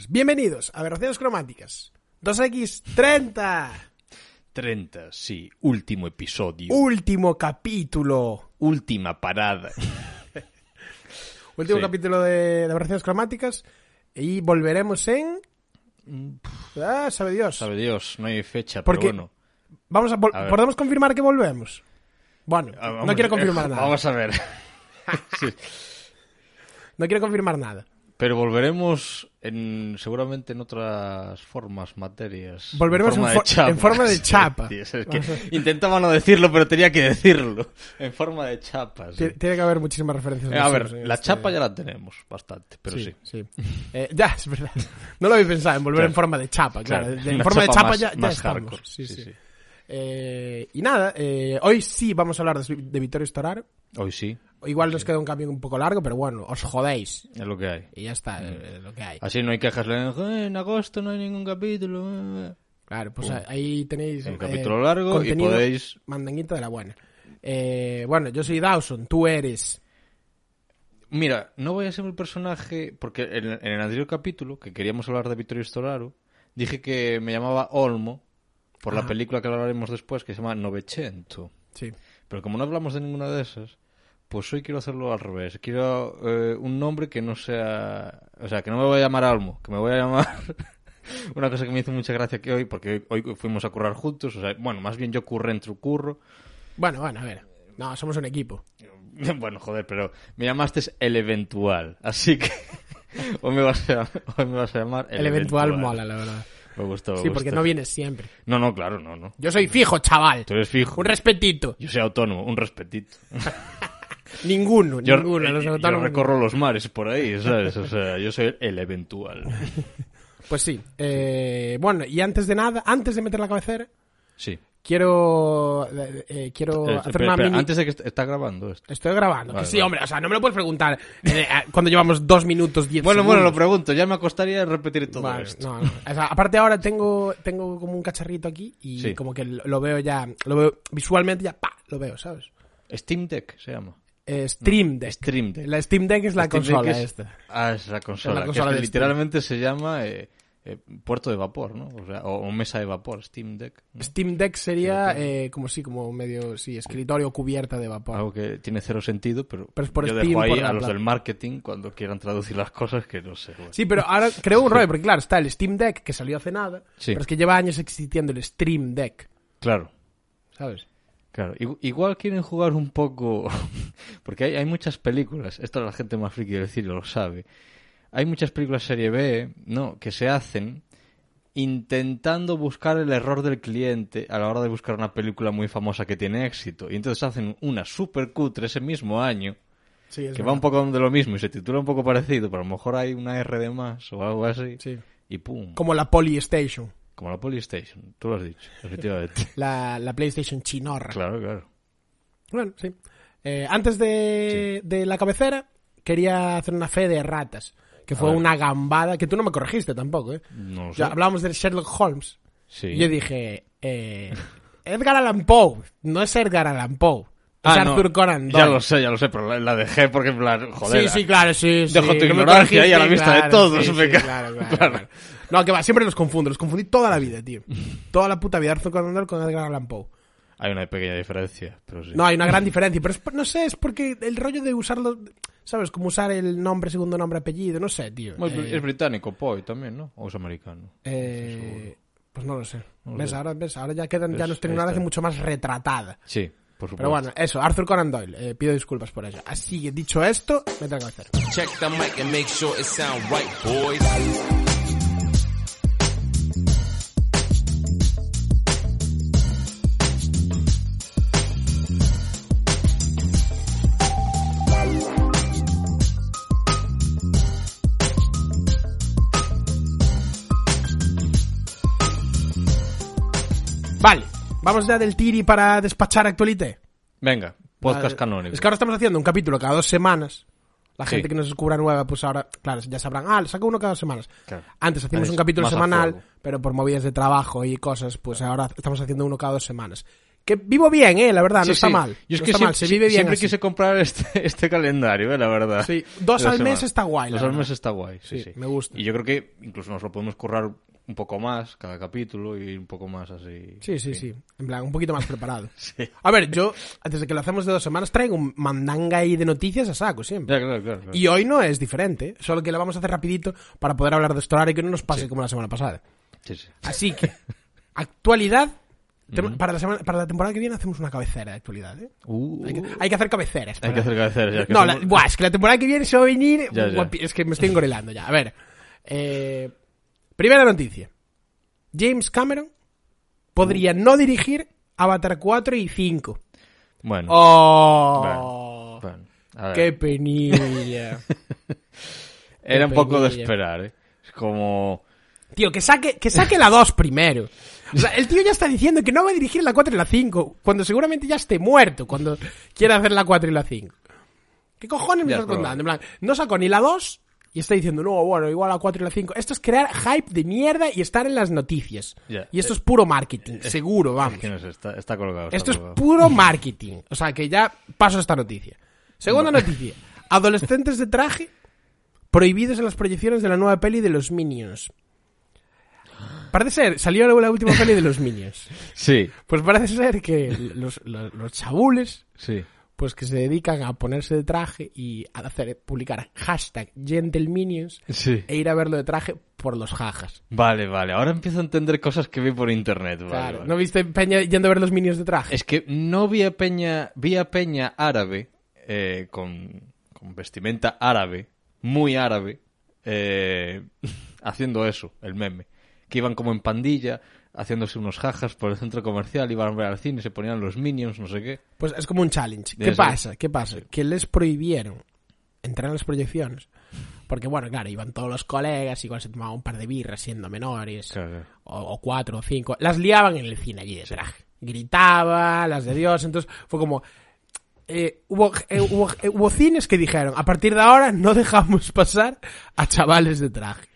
Pues bienvenidos a Aberraciones Cromáticas. 2X30. 30, sí. Último episodio. Último capítulo. Última parada. Último Sí. capítulo de, de Aberraciones Cromáticas. Y volveremos en... Ah, sabe Dios. Sabe Dios, no hay fecha, Porque- pero bueno. Vamos a. ¿Podemos confirmar que volvemos? Bueno, no quiero confirmar eh, nada. Vamos a ver. Sí. No quiero confirmar nada. Pero volveremos en seguramente en otras formas, materias. Volveremos en forma fo- de chapa. en forma de Sí, chapa. tío, es que intentaba no decirlo, pero tenía que decirlo. En forma de chapa. sí. Tie- Tiene que haber muchísimas referencias. Eh, a ver, la este- chapa ya la tenemos bastante, pero sí. sí. Eh, ya, es verdad. No lo había pensado en volver Claro. en forma de chapa, claro. Claro, De- en forma de chapa más- ya, ya más estamos. Sí, Sí. Eh, y nada, eh, hoy sí vamos a hablar de, de Vittorio Storaro. Hoy sí, Igual nos queda un cambio un poco largo, pero bueno, os jodéis. es lo que hay. Y ya está, eh, lo que hay. Así no hay quejas. "Eh, En agosto no hay ningún capítulo. eh". Claro, pues ahí tenéis... El eh, capítulo largo y podéis Mandanguita de la buena. Eh, bueno, yo soy Dawson, tú eres... Mira, no voy a ser el personaje, porque en, en el anterior capítulo, que queríamos hablar de Vittorio Storaro, dije que me llamaba Olmo, por la película que hablaremos después, que se llama Novecento. Sí. Pero como no hablamos de ninguna de esas, pues hoy quiero hacerlo al revés. Quiero eh, un nombre que no sea... O sea, que no me voy a llamar Olmo, que me voy a llamar... Una cosa que me hizo mucha gracia que hoy, porque hoy, hoy fuimos a currar juntos, o sea, bueno, más bien yo curré entre curro, Bueno, bueno, a ver. No, somos un equipo. Bueno, joder, pero me llamaste el eventual, así que hoy me vas a, hoy me vas a llamar el, El, eventual, mola, la verdad. Me gustó, me Sí, porque no vienes siempre. No, no, claro, no, no. Yo soy fijo, chaval. Tú eres fijo. Un respetito. Yo soy autónomo, un respetito. Ninguno, Yo, ninguno. eh, los yo autónomos- recorro los mares por ahí, ¿sabes? O sea, yo soy el eventual. Pues sí. Eh, bueno, y antes de nada, antes de meter la cabecera, Sí. quiero eh, eh, quiero Eh, hacer espera, una mini... Antes de que est- está grabando esto. Estoy grabando. Vale, que sí, vale. hombre, o sea, no me lo puedes preguntar eh, cuando llevamos dos minutos diez Bueno, bueno, lo pregunto. Ya me acostaría repetir todo Vale, esto. no, no. O sea, aparte ahora tengo, tengo como un cacharrito aquí y Sí. como que lo lo veo ya, lo veo visualmente ya, pa, lo veo, ¿sabes? Steam Deck se llama. Eh, Stream Deck. Stream Deck. La Steam Deck es la Steam Deck consola es- esta. Ah, es la consola. Es la que consola es que de Steam. literalmente se llama eh, eh, puerto de vapor, ¿no? O sea, o, o mesa de vapor, Steam Deck. ¿no? Steam Deck sería eh, como sí, como medio, sí, escritorio cubierta de vapor. Algo que tiene cero sentido, pero, Pero es por yo Steam, dejo ahí por a los del marketing cuando quieran traducir las cosas que no sé. bueno. Sí, pero ahora creo un rollo, porque claro, está el Steam Deck que salió hace nada, Sí. pero es que lleva años existiendo el Stream Deck, Claro, ¿sabes? Claro. Igu- Igual quieren jugar un poco, porque hay, hay muchas películas, esto la gente más friki del cine lo sabe, hay muchas películas serie B, ¿no? Que se hacen intentando buscar el error del cliente a la hora de buscar una película muy famosa que tiene éxito. Y entonces hacen una super cutre ese mismo año Sí, es que va un poco de lo mismo y se titula un poco parecido, pero a lo mejor hay una R de más o algo así. Sí. Y pum, Como la Polystation, como la Polystation, tú lo has dicho, efectivamente. la, la PlayStation chinorra. claro, claro. Bueno, sí. Eh, antes de, de la cabecera, quería hacer una fe de ratas, que fue una gambada, que tú no me corregiste tampoco, ¿eh? No lo sé. Hablábamos de Sherlock Holmes. Sí. Y yo dije, eh, Edgar Allan Poe, no es Edgar Allan Poe, es Ah, no, Arthur Conan Doyle. Ya lo sé, ya lo sé, pero la, la dejé porque en plan, joder. Sí, sí, claro, sí. sí. Dejo tu no me ignorancia ahí a la vista de todos, sí, me sí, ca- claro, claro, Claro. No, que va, siempre los confundo, los confundí toda la vida, tío. Toda la puta vida, Arthur Conan Doyle con Edgar Allan Poe. Hay una pequeña diferencia, pero sí. No, hay una gran diferencia, pero es no sé, es porque el rollo de usarlo, ¿sabes? Como usar el nombre, segundo nombre, apellido, no sé, tío. Bueno, Eh, es británico, Poe también, ¿no? O es americano. eh, pues no lo sé. No ¿Ves? sé. Ahora, ¿ves? Ahora ya quedan, ya nos ahí una está. mucho más retratada. Sí, por supuesto. Pero bueno, eso, Arthur Conan Doyle, eh, pido disculpas por ello. Así que dicho esto, me tengo que hacer. Check the mic and make sure it sound right, boys. Vale, vamos ya del tiri para despachar actualité. Venga, podcast canónico. Es que ahora estamos haciendo un capítulo cada dos semanas. La Sí. gente que nos descubra nueva, pues ahora, claro, ya sabrán, ah, le saco uno cada dos semanas. Claro. Antes hacíamos Antes, un capítulo semanal, pero por movidas de trabajo y cosas, pues ahora estamos haciendo uno cada dos semanas. Que vivo bien, eh, la verdad, no está sí. mal. Yo es no que está siempre, mal, se vive bien siempre así. quise comprar este, este calendario, eh, la verdad. Sí, dos al mes está guay, Dos al mes está guay, sí, Sí, sí. me gusta. Y yo creo que incluso nos lo podemos currar un poco más cada capítulo y un poco más así. Sí, sí, sí. En plan, un poquito más preparado. Sí. A ver, yo, desde que lo hacemos de dos semanas, traigo un mandanga ahí de noticias a saco siempre. Ya, claro, claro. claro. Y hoy no es diferente, solo que lo vamos a hacer rapidito para poder hablar de esto ahora y que no nos pase como la semana pasada. Sí, sí. Así que, actualidad. para, la semana, para la temporada que viene hacemos una cabecera de actualidad. ¿eh? Uh, Hay, que, hay que hacer cabeceras. hay que hacer cabeceras. ya que no, la, somos- buah, es que la temporada que viene se va a venir. Ya, Es que me estoy engorilando ya. A ver. eh, primera noticia: James Cameron podría no dirigir Avatar 4 y 5. Bueno, ¡Oh! bueno, ver. ¡Qué penilla! Era un poco de esperar, ¿eh? Es como... Tío, que saque, que saque la 2 primero. O sea, el tío ya está diciendo que no va a dirigir la 4 y la 5, cuando seguramente ya esté muerto cuando quiera hacer la 4 y la 5. ¿Qué cojones me Ya, estás probable. contando? En plan, no sacó ni la 2 y está diciendo, no, bueno, igual la 4 y la 5. Esto es crear hype de mierda y estar en las noticias. Y esto es puro marketing, seguro, vamos. Es que no sé, está, está colgado. está Esto es puro marketing. O sea, que ya paso esta noticia. Segunda noticia. Adolescentes de traje prohibidos en las proyecciones de la nueva peli de los Minions. Parece ser, salió la última peli de los Minions. Sí, Pues parece ser que los, los, los chabules, sí. Pues que se dedican a ponerse de traje y a hacer, publicar hashtag GentleMinions Sí. e ir a verlo de traje por los jajas. Vale, vale. Ahora empiezo a entender cosas que vi por internet. Vale, Claro, vale. ¿no viste Peña yendo a ver los Minions de traje? Es que no vi a Peña, vi a Peña árabe, eh, con, con vestimenta árabe, muy árabe, eh, haciendo eso, el meme. Que iban como en pandilla, haciéndose unos jajas por el centro comercial, iban a ver al cine, se ponían los minions, no sé qué. Pues es como un challenge. ¿Qué pasa? ¿Qué pasa? Que les prohibieron entrar en las proyecciones. Porque, bueno, claro, iban todos los colegas, igual se tomaban un par de birras siendo menores, Claro. o, o cuatro o cinco. Las liaban en el cine allí de traje. Gritaba, las de Dios. Entonces fue como. eh, hubo, eh, hubo, eh, hubo cines que dijeron: a partir de ahora no dejamos pasar a chavales de traje.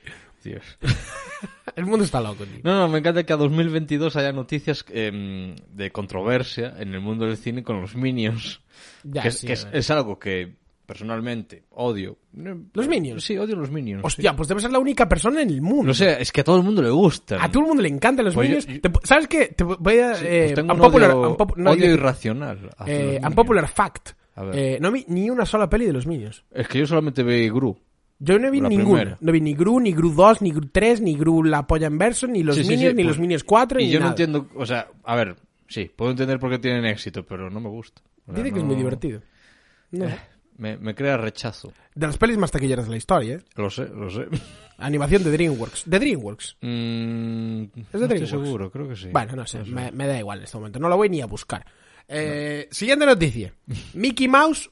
Dios. El mundo está loco, tío. No, no, me encanta que a 2022 haya noticias em, de controversia en el mundo del cine con los minions. Ya, que es, sí, que es, ver. es algo que personalmente odio. ¿Los Minions? Sí, odio los minions. Hostia, pues debes ser la única persona en el mundo. No sé, es que a todo el mundo le gusta. A todo el mundo le encantan los Pues yo- Minions. Te- ¿Sabes qué? Te voy a... Sí, eh, pues tengo un unpopular, odio, no, odio yo- irracional. eh, Minions. unpopular fact. A ver. Eh, no vi ni una sola peli de los Minions. Es que yo solamente vi Gru. Yo no vi La ninguna. primera. No vi ni Gru, ni Gru 2, ni Gru 3, ni Gru La Polla en Verso, ni los Sí, Minions, sí, ni pues- los Minions 4, Y ni yo no entiendo, o sea, a ver, sí, puedo entender por qué tienen éxito, pero no me gusta. O sea, Dice que es muy divertido. No sé. Me, me crea rechazo. De las pelis más taquilleras de la historia, ¿eh? Lo sé, lo sé. Animación de DreamWorks. De DreamWorks. Mm, ¿Es de no estoy DreamWorks? seguro, creo que sí. Bueno, no sé, Me, me da igual en este momento. No lo voy ni a buscar. Eh, Siguiente noticia. Mickey Mouse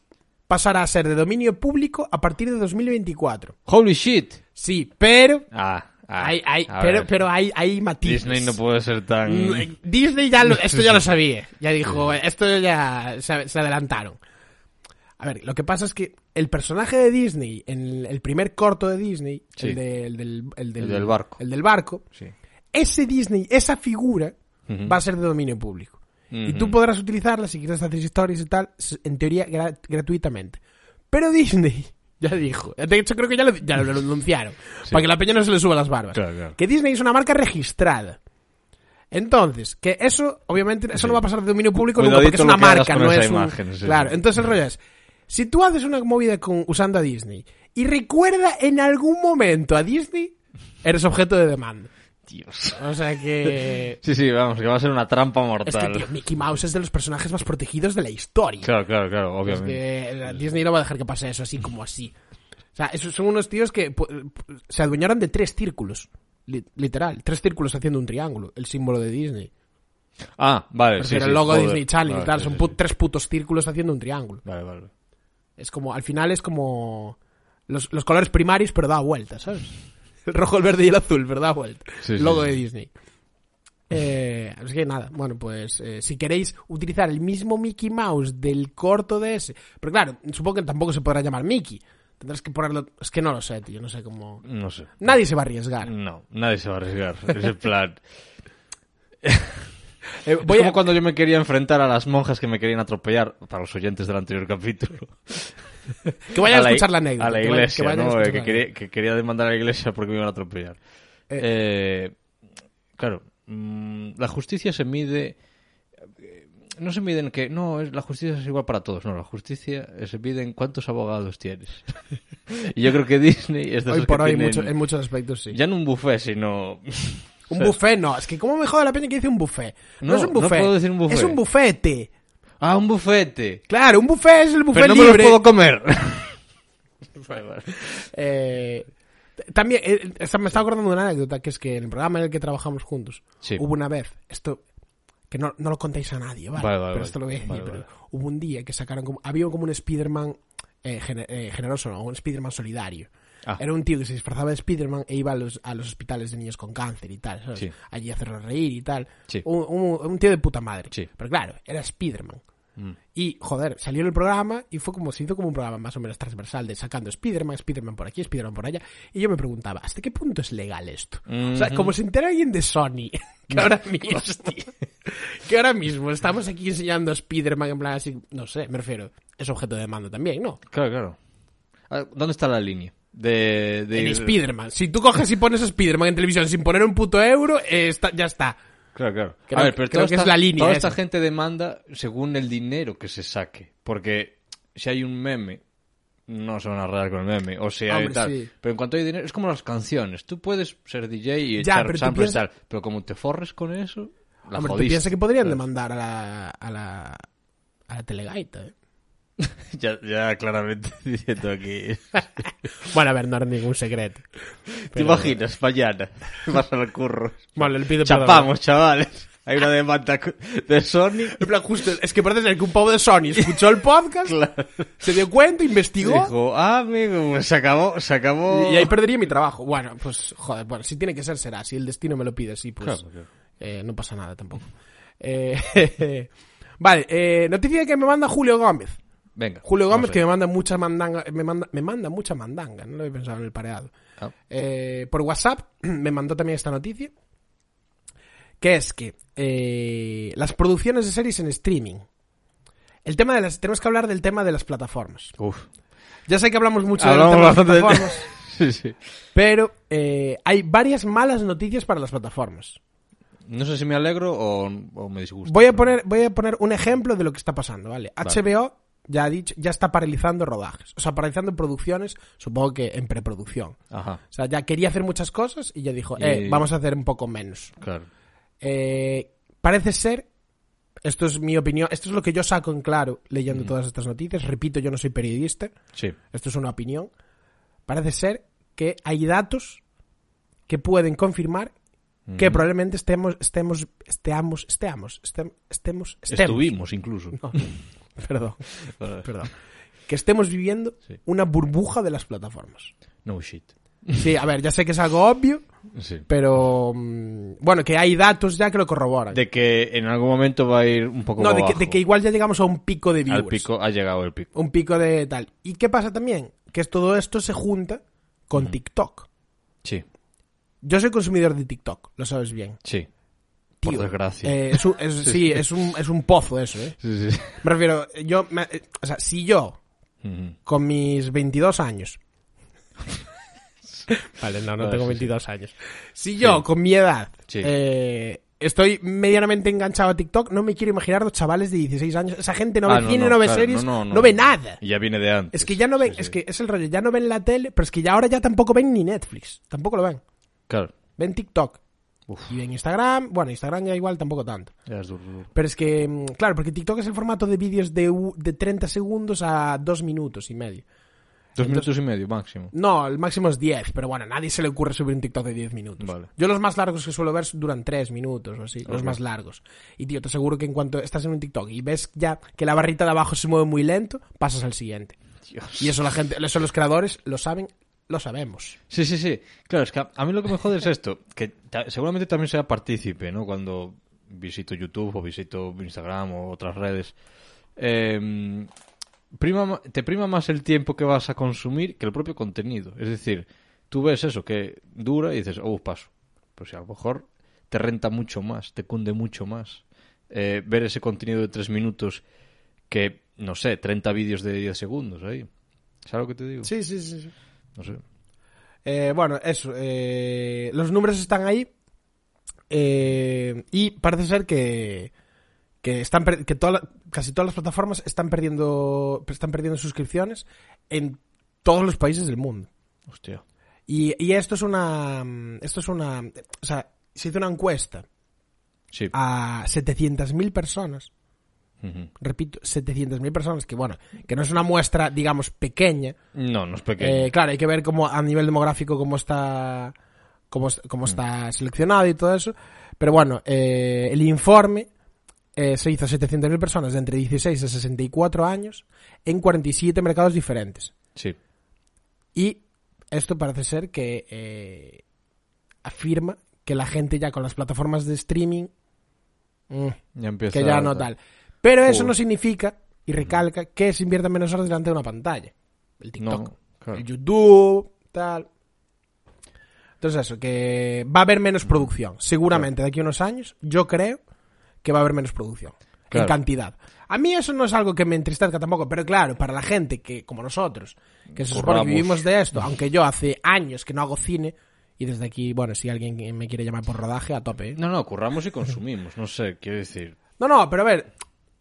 pasará a ser de dominio público a partir de 2024. Holy shit. Sí, pero... Ah, ah, hay, hay, pero, pero hay, hay matices. Disney no puede ser tan... Mm, Disney ya lo, esto ya lo sabía. Ya dijo, esto ya se, se adelantaron. A ver, lo que pasa es que el personaje de Disney, en el, primer corto de Disney, Sí. el, de- el del, el del- El del barco. el del barco, Sí. ese Disney, esa figura, va a ser de dominio público. Y tú podrás utilizarla si quieres hacer historias y tal, en teoría gra- gratuitamente. Pero Disney ya dijo, de hecho creo que ya lo, ya lo anunciaron, para que la peña no se le suba las barbas, Claro, claro. que Disney es una marca registrada. Entonces, que eso, obviamente, eso Sí. no va a pasar de dominio público nunca, porque es una marca, no es un... imagen, sí, claro, entonces el rollo es, si tú haces una movida con, usando a Disney y recuerda en algún momento a Disney, eres objeto de demanda. O sea que... Sí, sí, vamos, que va a ser una trampa Es mortal. que, tío, Mickey Mouse es de los personajes más protegidos de la historia. Claro, claro, claro, Es obviamente. que eh, Disney no va a dejar que pase eso así como así. O sea, esos son unos tíos que se adueñaron de tres círculos. Li- literal, tres círculos haciendo un triángulo. El símbolo de Disney. Ah, vale, Prefiero sí, el logo de. Disney y Vale, tal. sí, Son pu- tres putos círculos haciendo un triángulo. Vale, vale. Es como, al final es como los, los colores primarios, pero da vuelta, ¿sabes? El rojo, el verde y el azul, pero da vuelta. Sí, logo sí. de Disney. Eh, así que nada, bueno, pues eh, si queréis utilizar el mismo Mickey Mouse del corto de ese, pero claro, supongo que tampoco se podrá llamar Mickey. Tendrás que ponerlo, es que no lo sé, tío, no sé cómo. No sé. Nadie se va a arriesgar. No, nadie se va a arriesgar. Es el plan. Eh, Voy voy como a- cuando yo me quería enfrentar a las monjas que me querían atropellar, para los oyentes del anterior capítulo. Que vayan a, la- escuchar la anécdota. A la que vayan- iglesia, que vayan a ¿no? escuchar que, quería, que quería demandar a la iglesia porque me iban a atropellar. Eh, claro, mm, la justicia se mide... eh, No se mide en que... No, es, la justicia es igual para todos. No, la justicia se mide en cuántos abogados tienes. y yo creo que Disney es de Hoy por hoy, tienen- mucho- en muchos aspectos sí. Ya no un buffet, sino... Un buffet, no. Es que cómo me jode la peña que dice un buffet. No, No, es un no buffet. puedo decir un buffet. Es un bufete. Ah, un bufete. Claro, un buffet es el buffet Pero no me los puedo comer. Eh, también, eh, esta- me estaba acordando de una anécdota, que es que en el programa en el que trabajamos juntos, Sí. hubo una vez, esto, que no, no lo contéis a nadie, ¿vale? Vale, vale, pero esto lo voy a decir, Vale, pero vale. hubo un día que sacaron como, había como un Spider-Man eh, gener- eh, generoso, ¿no? Un Spider-Man solidario. Ah. Era un tío que se disfrazaba de Spider-Man e iba a los, a los hospitales de niños con cáncer y tal, ¿sabes? Sí. Allí a hacerlos reír y tal. Sí. Un, un- un tío de puta madre. Sí. Pero claro, era Spider-Man. Mm. Y, joder, salió en el programa y fue como, se hizo como un programa más o menos transversal de sacando Spider-Man, Spider-Man por aquí, Spider-Man por allá. Y yo me preguntaba, ¿hasta qué punto es legal esto? O sea, como se entera alguien de Sony, que ahora mismo, que ahora mismo estamos aquí enseñando a Spider-Man en plan así, no sé, me refiero, es objeto de demanda también, ¿no? Claro, claro. Ah, ¿Dónde está la línea? De, de En Spider-Man. Si tú coges y pones a Spider-Man en televisión sin poner un puto euro, eh, está- ya está. Claro, claro. Creo- a ver, pero creo que esta, es la línea Toda esa. esta gente demanda según el dinero que se saque. Porque si hay un meme, no se van a arreglar con el meme. O hay Hombre, tal. sí. Pero en cuanto hay dinero, es como las canciones. Tú puedes ser DJ y Ya, echar pero tú samples y piensa- tal. Pero como te forres con eso, la Hombre, tú jodiste. piensas que podrían ¿sabes? demandar a la, a la, a la telegaita, ¿eh? Ya, ya claramente diciendo aquí. Bueno, a ver, no era ningún secreto. ¿Te imaginas? Mañana vas al curro. Bueno, le pido perdón. Chapamos, chavales. Hay una demanda de Sony. En plan, justo, es que parece ser que un pavo de Sony escuchó el podcast, Claro. se dio cuenta, investigó Dijo, ah, amigo, pues se acabó, se acabó. y ahí perdería mi trabajo. Bueno, pues, joder, bueno, si tiene que ser, será. Si el destino me lo pide, sí, pues Claro, claro. eh, no pasa nada tampoco. Eh, vale, eh, noticia que me manda Julio Gómez. Venga. Julio Gómez que me manda mucha mandanga, me manda, me manda mucha mandanga, no lo había pensado en el pareado. Ah. Eh, por WhatsApp me mandó también esta noticia, que es que eh, las producciones de series en streaming. El tema de las, tenemos que hablar del tema de las plataformas. Uf. Ya sé que hablamos mucho Hablamos del tema de las de- plataformas, Sí, sí. pero eh, hay varias malas noticias para las plataformas. No sé si me alegro o, o me disgusta. Voy a poner, voy a poner un ejemplo de lo que está pasando, ¿vale? Vale. HBO ya ha dicho, ya está paralizando rodajes, o sea, paralizando producciones, supongo que en preproducción. Ajá, O sea, ya quería hacer muchas cosas y ya dijo, eh, Y- vamos a hacer un poco menos. claro. Eh, parece ser, esto es mi opinión, esto es lo que yo saco en claro leyendo todas estas noticias. Repito, yo no soy periodista, Sí. esto es una opinión. Parece ser que hay datos que pueden confirmar que Ujú. probablemente estemos, estemos, estemos, estemos, estem- estemos, estemos, Estuvimos incluso. perdón, perdón, que estemos viviendo Sí. una burbuja de las plataformas. No shit. Sí, a ver, ya sé que es algo obvio, Sí. pero mm, bueno, que hay datos ya que lo corroboran. De que en algún momento va a ir un poco no, de que, de que igual ya llegamos a un pico de viewers. Al pico, ha llegado el pico. Un pico de tal. ¿Y qué pasa también? Que todo esto se junta con TikTok. Sí, Yo soy consumidor de TikTok, lo sabes bien. sí. Por desgracia. eh, es un- es- sí, es un, es un pozo eso, ¿eh? Sí, sí. Me refiero, yo, me- eh, o sea, si yo, con mis 22 años... vale, no, no Vale, tengo sí, 22 años. Si yo, con mi edad, Sí. eh, estoy medianamente enganchado a TikTok, no me quiero imaginar los chavales de 16 años. Esa gente no Ah, ve cine, no, ve claro, series, no, no, no, ve nada. Y ya viene de antes. Es que ya no ven, Sí, es sí. que es el rollo, ya no ven la tele, pero es que ya ahora ya tampoco ven ni Netflix, tampoco lo ven. Claro. Ven TikTok. Uf. Y ven Instagram, bueno, Instagram ya igual tampoco tanto. Ya es duro, duro. Pero es que, mm, claro, porque TikTok es el formato de vídeos de, de 30 segundos a 2 minutos y medio. Dos minutos y medio máximo. No, el máximo es 10, pero bueno, a nadie se le ocurre subir un TikTok de 10 minutos. Vale. Yo los más largos que suelo ver duran 3 minutos o así, los más largos. Y tío, te aseguro que en cuanto estás en un TikTok y ves ya que la barrita de abajo se mueve muy lento, pasas al siguiente. Dios. Y eso la gente, eso los creadores lo saben lo sabemos. Sí, sí, sí. Claro, es que a, mí lo que me jode es esto, que ta- seguramente también sea partícipe, ¿no? Cuando visito YouTube o visito Instagram o otras redes. Eh, prima, ma- te prima más el tiempo que vas a consumir que el propio contenido. Es decir, tú ves eso que dura y dices, oh, paso. Pues si a lo mejor te renta mucho más, te cunde mucho más eh, ver ese contenido de tres minutos que, no sé, 30 vídeos de 10 segundos ahí. ¿Sabes lo que te digo? Sí, sí, sí. sí. No sé. Eh, bueno, eso. eh, los números están ahí. eh, y parece ser que. Que, están que toda la- casi todas las plataformas están perdiendo, están perdiendo suscripciones en todos los países del mundo. Hostia. Y, y esto es una. Esto es una. O sea, se hizo una encuesta Sí. a 700.000 personas. Repito, 700.000 personas, que bueno, que no es una muestra, digamos, pequeña. No, no es pequeño. Eh, claro, hay que ver cómo a nivel demográfico cómo está cómo, cómo está seleccionado y todo eso. Pero bueno, eh, el informe eh, se hizo a 700.000 personas de entre 16 y 64 años en 47 mercados diferentes. sí. Y esto parece ser que eh, afirma que la gente ya con las plataformas de streaming mm, Ya empieza que ya a- no tal. Pero eso no significa, y recalca, que se inviertan menos horas delante de una pantalla. El TikTok, No, claro. el YouTube, tal. Entonces eso, que va a haber menos producción. Seguramente de aquí a unos años, yo creo que va a haber menos producción. Claro. En cantidad. A mí eso no es algo que me entristezca tampoco, pero claro, para la gente que, como nosotros, que se supone que vivimos de esto, aunque yo hace años que no hago cine, y desde aquí, bueno, si alguien me quiere llamar por rodaje, a tope. ¿eh? No, no, curramos y consumimos. No sé, quiero decir. No, no, pero a ver,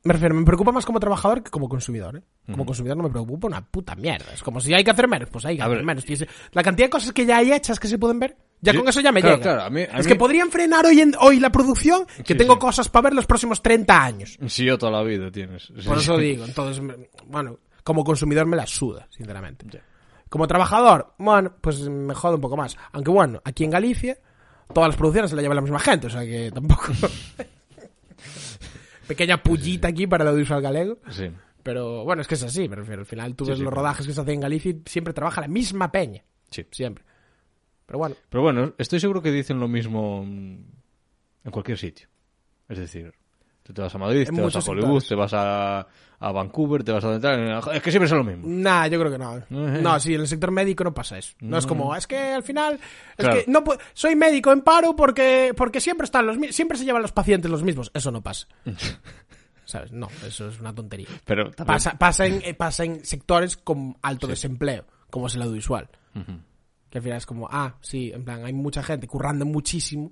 me refiero, me preocupa más como trabajador que como consumidor, ¿eh? Como consumidor no me preocupa una puta mierda. Es como si hay que hacer menos, pues hay que A hacer ver. menos. La cantidad de cosas que ya hay hechas que se pueden ver, ya con eso ya me claro, llega. claro, a mí- a es mí- que podrían frenar hoy, en- hoy la producción, que Sí, tengo sí. cosas para ver los próximos 30 años. Sí, yo toda la vida tienes. Sí, Por eso digo, entonces, bueno, como consumidor me la suda, sinceramente. Como trabajador, bueno, pues me jode un poco más. Aunque bueno, aquí en Galicia, todas las producciones se las lleva la misma gente, o sea que tampoco... Pequeña pullita aquí para el audiovisual galego. Sí. Pero bueno, es que es así, me refiero. Al final tú Sí, ves sí, los claro. rodajes que se hacen en Galicia y siempre trabaja la misma peña. Sí. Siempre. Pero bueno, Pero bueno, estoy seguro que dicen lo mismo en cualquier sitio. Es decir, tú te vas a Madrid, En te vas a Hollywood, te vas a, a Vancouver, te vas a... Es que siempre es lo mismo. Nah, yo creo que no. Eh. No, sí, en el sector médico no pasa eso. No es como, es que al final, es Claro. que no soy médico en paro porque porque siempre están los siempre se llevan los pacientes los mismos. Eso no pasa. ¿Sabes? No, eso es una tontería. Pero también- Pasa, pasa, en, pasa en sectores con alto desempleo, como es el audiovisual. Que al final es como, ah, sí, en plan, hay mucha gente currando muchísimo.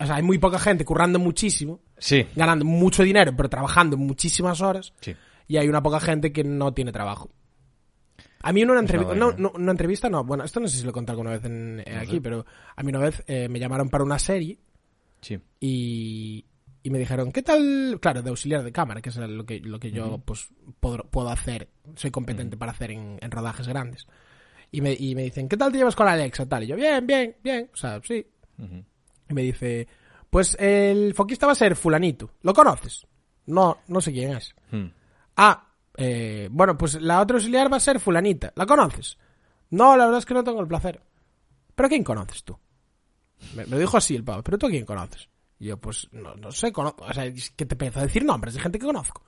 O sea, hay muy poca gente currando muchísimo, Sí. ganando mucho dinero, pero trabajando muchísimas horas. Sí. Y hay una poca gente que no tiene trabajo. A mí en una entrevista, no, no, una entrevista no, bueno, esto no sé si lo he contado alguna vez en, eh, aquí, pero a mí una vez eh, me llamaron para una serie Sí. y, y me dijeron, ¿qué tal? Claro, de auxiliar de cámara, que es lo que, lo que yo pues puedo, puedo hacer, soy competente para hacer en, en rodajes grandes. Y me, y me dicen, ¿qué tal te llevas con Alexa? Tal, y yo, bien, bien, bien, o sea, sí. Ujú. Y me dice, pues el foquista va a ser fulanito, ¿lo conoces? No, no sé quién es. Mm. Ah, eh, bueno, pues la otra auxiliar va a ser fulanita. ¿La conoces? No, la verdad es que no tengo el placer. ¿Pero quién conoces tú? Me, me lo dijo así el pavo. ¿Pero tú a quién conoces? Y yo, pues, no, no sé, cono- o sea, es que te empiezo a decir nombres de gente que conozco.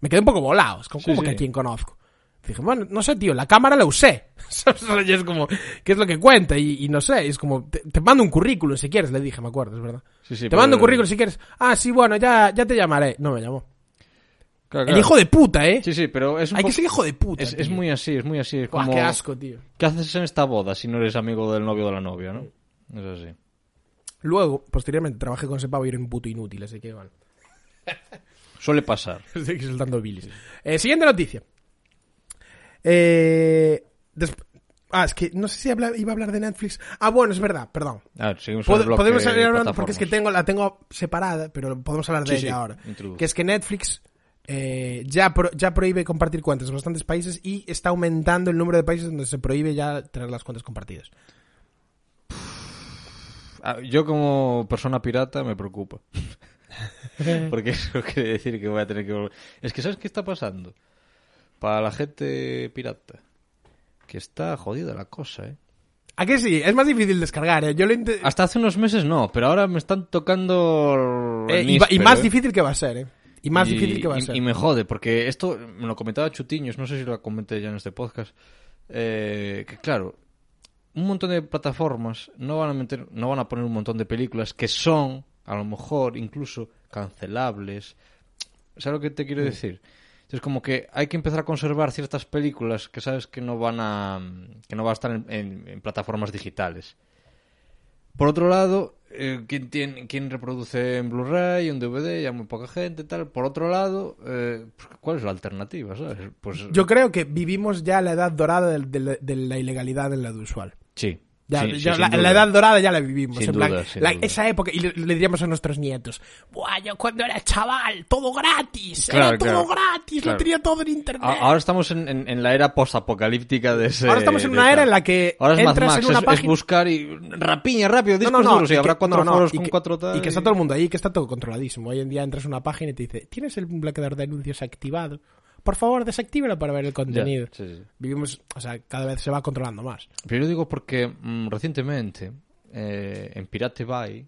Me quedé un poco volado. Es como, Sí, ¿cómo sí. que a quién conozco? Dije, bueno, no sé, tío, la cámara la usé. y es como, ¿qué es lo que cuenta? Y, y no sé, es como, te, te mando un currículum si quieres, le dije, me acuerdo, es verdad. Sí, sí, te pero- mando un currículum si quieres. Ah, sí, bueno, ya, ya te llamaré. No me llamó. Claro, El hijo de puta, ¿eh? Sí, sí, pero es un Hay que ser hijo de puta. Es, muy así, es muy así. Es como... qué asco, tío. ¿Qué haces en esta boda si no eres amigo del novio o de la novia, no? Es así. Luego, posteriormente, trabajé con ese pavo y era un puto inútil, así que bueno. Suele pasar. Estoy soltando bilis. Eh, siguiente noticia. Eh, ah, es que no sé si habla- iba a hablar de Netflix. Ah, bueno, es verdad, perdón. A ver, seguimos con el Pod- bloque podemos de hablando porque es que tengo, la tengo separada, pero podemos hablar de Sí, ella sí, ahora. introduce. Que es que Netflix eh, ya, pro- ya prohíbe compartir cuentas en bastantes países y está aumentando el número de países donde se prohíbe ya tener las cuentas compartidas. Ah, Yo como persona pirata me preocupa. Porque eso quiere decir que voy a tener que volver. Es que ¿sabes qué está pasando? Para la gente pirata. que está jodida la cosa, ¿eh? ¿A que sí? Es más difícil descargar, ¿eh? Yo lo int- Hasta hace unos meses no, pero ahora me están tocando... eh, y, más ¿eh? difícil que va a ser, ¿eh? Y más Y- difícil que va a y- ser. Y me jode, porque esto me lo comentaba Chutiños, no sé si lo comenté ya en este podcast, eh, que claro, un montón de plataformas no van a meter, no van a poner un montón de películas que son, a lo mejor, incluso cancelables. ¿Sabes lo que te quiero decir? Es como que hay que empezar a conservar ciertas películas que sabes que no van a que no van a estar en, en- en plataformas digitales. Por otro lado, eh, ¿quién, tiene, ¿quién reproduce en Blu-ray, en DVD? Ya muy poca gente, tal. Por otro lado, eh, pues, ¿cuál es la alternativa? ¿sabes? Pues, Yo creo que vivimos ya la edad dorada de, de la ilegalidad en la audiovisual. sí. Ya, sí, ya la, edad dorada ya la vivimos. Sin en plan, duda, sin la- duda. esa época, y le, le diríamos a nuestros nietos, Buah, yo cuando era chaval, todo gratis, Claro, era todo claro, gratis, claro. lo tenía todo en internet. Ahora estamos en, en- en la era postapocalíptica de ese. Ahora estamos en una era en la que Ahora es entras Max, en una es, es página... buscar y. Rapiña, rápido, No, no, no, duros y, y habrá que- cuatro no, no, foros y con que- cuatro tal. Y que está todo el mundo ahí, que está todo controladísimo. Hoy en día entras a una página y te dice, ¿tienes el bloqueador de anuncios activado? Por favor, desactívalo para ver el contenido. sí, sí. Vivimos, o sea, cada vez se va controlando más. Pero yo digo porque mm, recientemente eh, en Pirate Bay,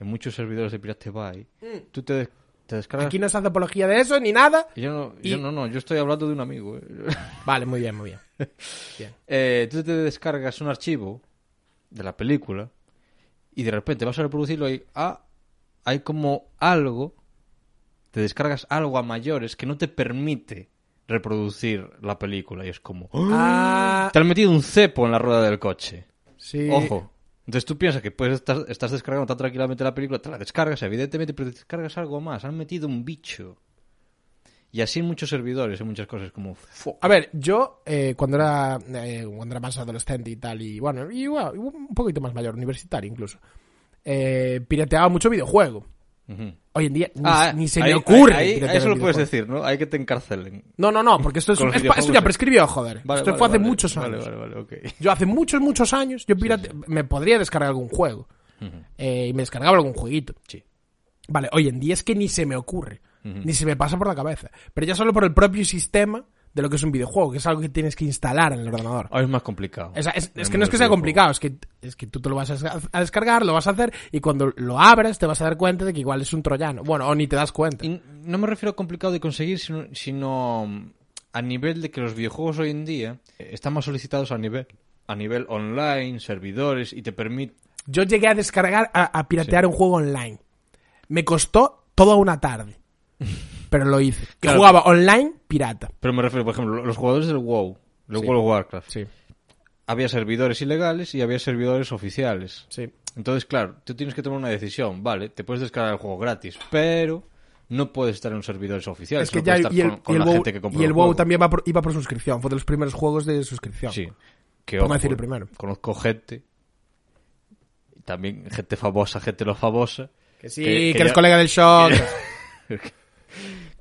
en muchos servidores de Pirate Bay, tú te, te descargas. Mm. Aquí no se hace apología de eso ni nada. Yo no, y- yo no, no, yo estoy hablando de un amigo. eh. Vale, muy bien, muy bien. Eh, tú te descargas un archivo de la película y de repente vas a reproducirlo y ah, hay como algo, te descargas algo a mayores que no te permite reproducir la película y es como Ah, te han metido un cepo en la rueda del coche. sí. Ojo. Entonces tú piensas que puedes estar, estás descargando tan tranquilamente la película, te la descargas, evidentemente, pero te descargas algo más. Han metido un bicho. Y así en muchos servidores, en muchas cosas, como... A ver, yo eh, cuando era eh, cuando era más adolescente y tal, y bueno, y, bueno, un poquito más mayor, universitario incluso, eh, pirateaba mucho videojuego. Hoy en día ni, Ah, ni se ahí- me ocurre. ahí- ahí- piratear eso lo puedes decir, ¿no? Hay que te encarcelen. No, no, no, porque esto, es, esto ya prescribió, joder. Vale, esto vale, fue hace vale. muchos años. vale, vale, ok. Yo hace muchos, muchos años, yo pirate- me podría descargar algún juego. eh, y me descargaba algún jueguito. Sí. Vale, hoy en día es que ni se me ocurre. Ni se me pasa por la cabeza. Pero ya solo por el propio sistema de lo que es un videojuego, que es algo que tienes que instalar en el ordenador. Ahora es más complicado. Es, que no es que sea complicado, es que, es que tú te lo vas a, descargar, lo vas a hacer y cuando lo abras te vas a dar cuenta de que igual es un troyano. Bueno, o ni te das cuenta. Y no me refiero a complicado de conseguir, sino, sino a nivel de que los videojuegos hoy en día eh, están más solicitados a nivel, a nivel online, servidores, y te permite... Yo llegué a descargar, a, a piratear un juego online. Me costó toda una tarde. Pero lo hice. Que Claro. jugaba online pirata. Pero me refiero, por ejemplo, los jugadores del WoW, del Sí. World of Warcraft. Sí, Había servidores ilegales y había servidores oficiales. sí. Entonces, claro, tú tienes que tomar una decisión. Vale, te puedes descargar el juego gratis, pero no puedes estar en los servidores oficiales. Es que no ya, puedes estar y el, con, con y el la WoW, gente que y el el WoW también va por- iba por suscripción. Fue de los primeros juegos de suscripción. Sí. Que, no ojo, decir el primero. Conozco gente, también gente famosa, gente lo famosa, Que sí, Que- que, que eres ya- colega del shock.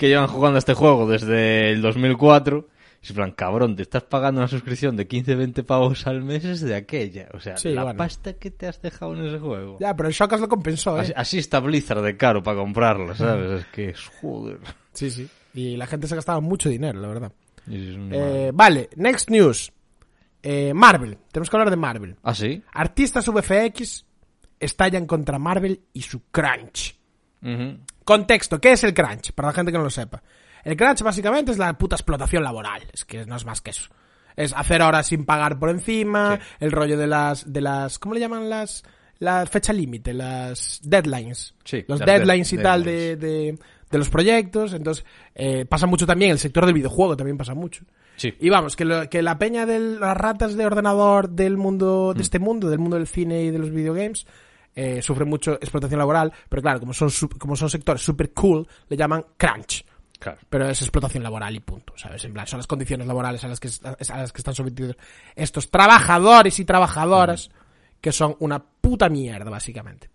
que llevan jugando a este juego desde el 2004. Y es plan, cabrón, te estás pagando una suscripción de 15, 20 pavos al mes es de aquella. O sea, Sí, la bueno. pasta que te has dejado en ese juego. ya, pero el Shockas lo compensó, ¿eh? Así, así está Blizzard de caro para comprarlo, ¿sabes? Es que es joder. Sí, sí. Y la gente se gastaba mucho dinero, la verdad. Eh, vale, next news. Eh, Marvel. Tenemos que hablar de Marvel. ¿Ah, sí? Artistas VFX estallan contra Marvel y su crunch. Ujú. Contexto, ¿qué es el crunch? Para la gente que no lo sepa. El crunch básicamente es la puta explotación laboral. Es que no es más que eso. Es hacer horas sin pagar por encima, Sí. el rollo de las, de las, ¿cómo le llaman las, la fecha límite? Las deadlines. Sí, Los deadlines dead- y tal de, de, de los proyectos. Entonces, eh, pasa mucho también, el sector del videojuego también pasa mucho. Sí. Y vamos, que, lo- que la peña de las ratas de ordenador del mundo, Mm. de este mundo, del mundo del cine y de los videogames, eh, sufre mucho explotación laboral, pero claro, como son, como son sectores super cool, le llaman crunch. Claro. Pero es explotación laboral y punto, ¿sabes? En plan, son las condiciones laborales a las que, a las que están sometidos estos trabajadores y trabajadoras que son una puta mierda, básicamente.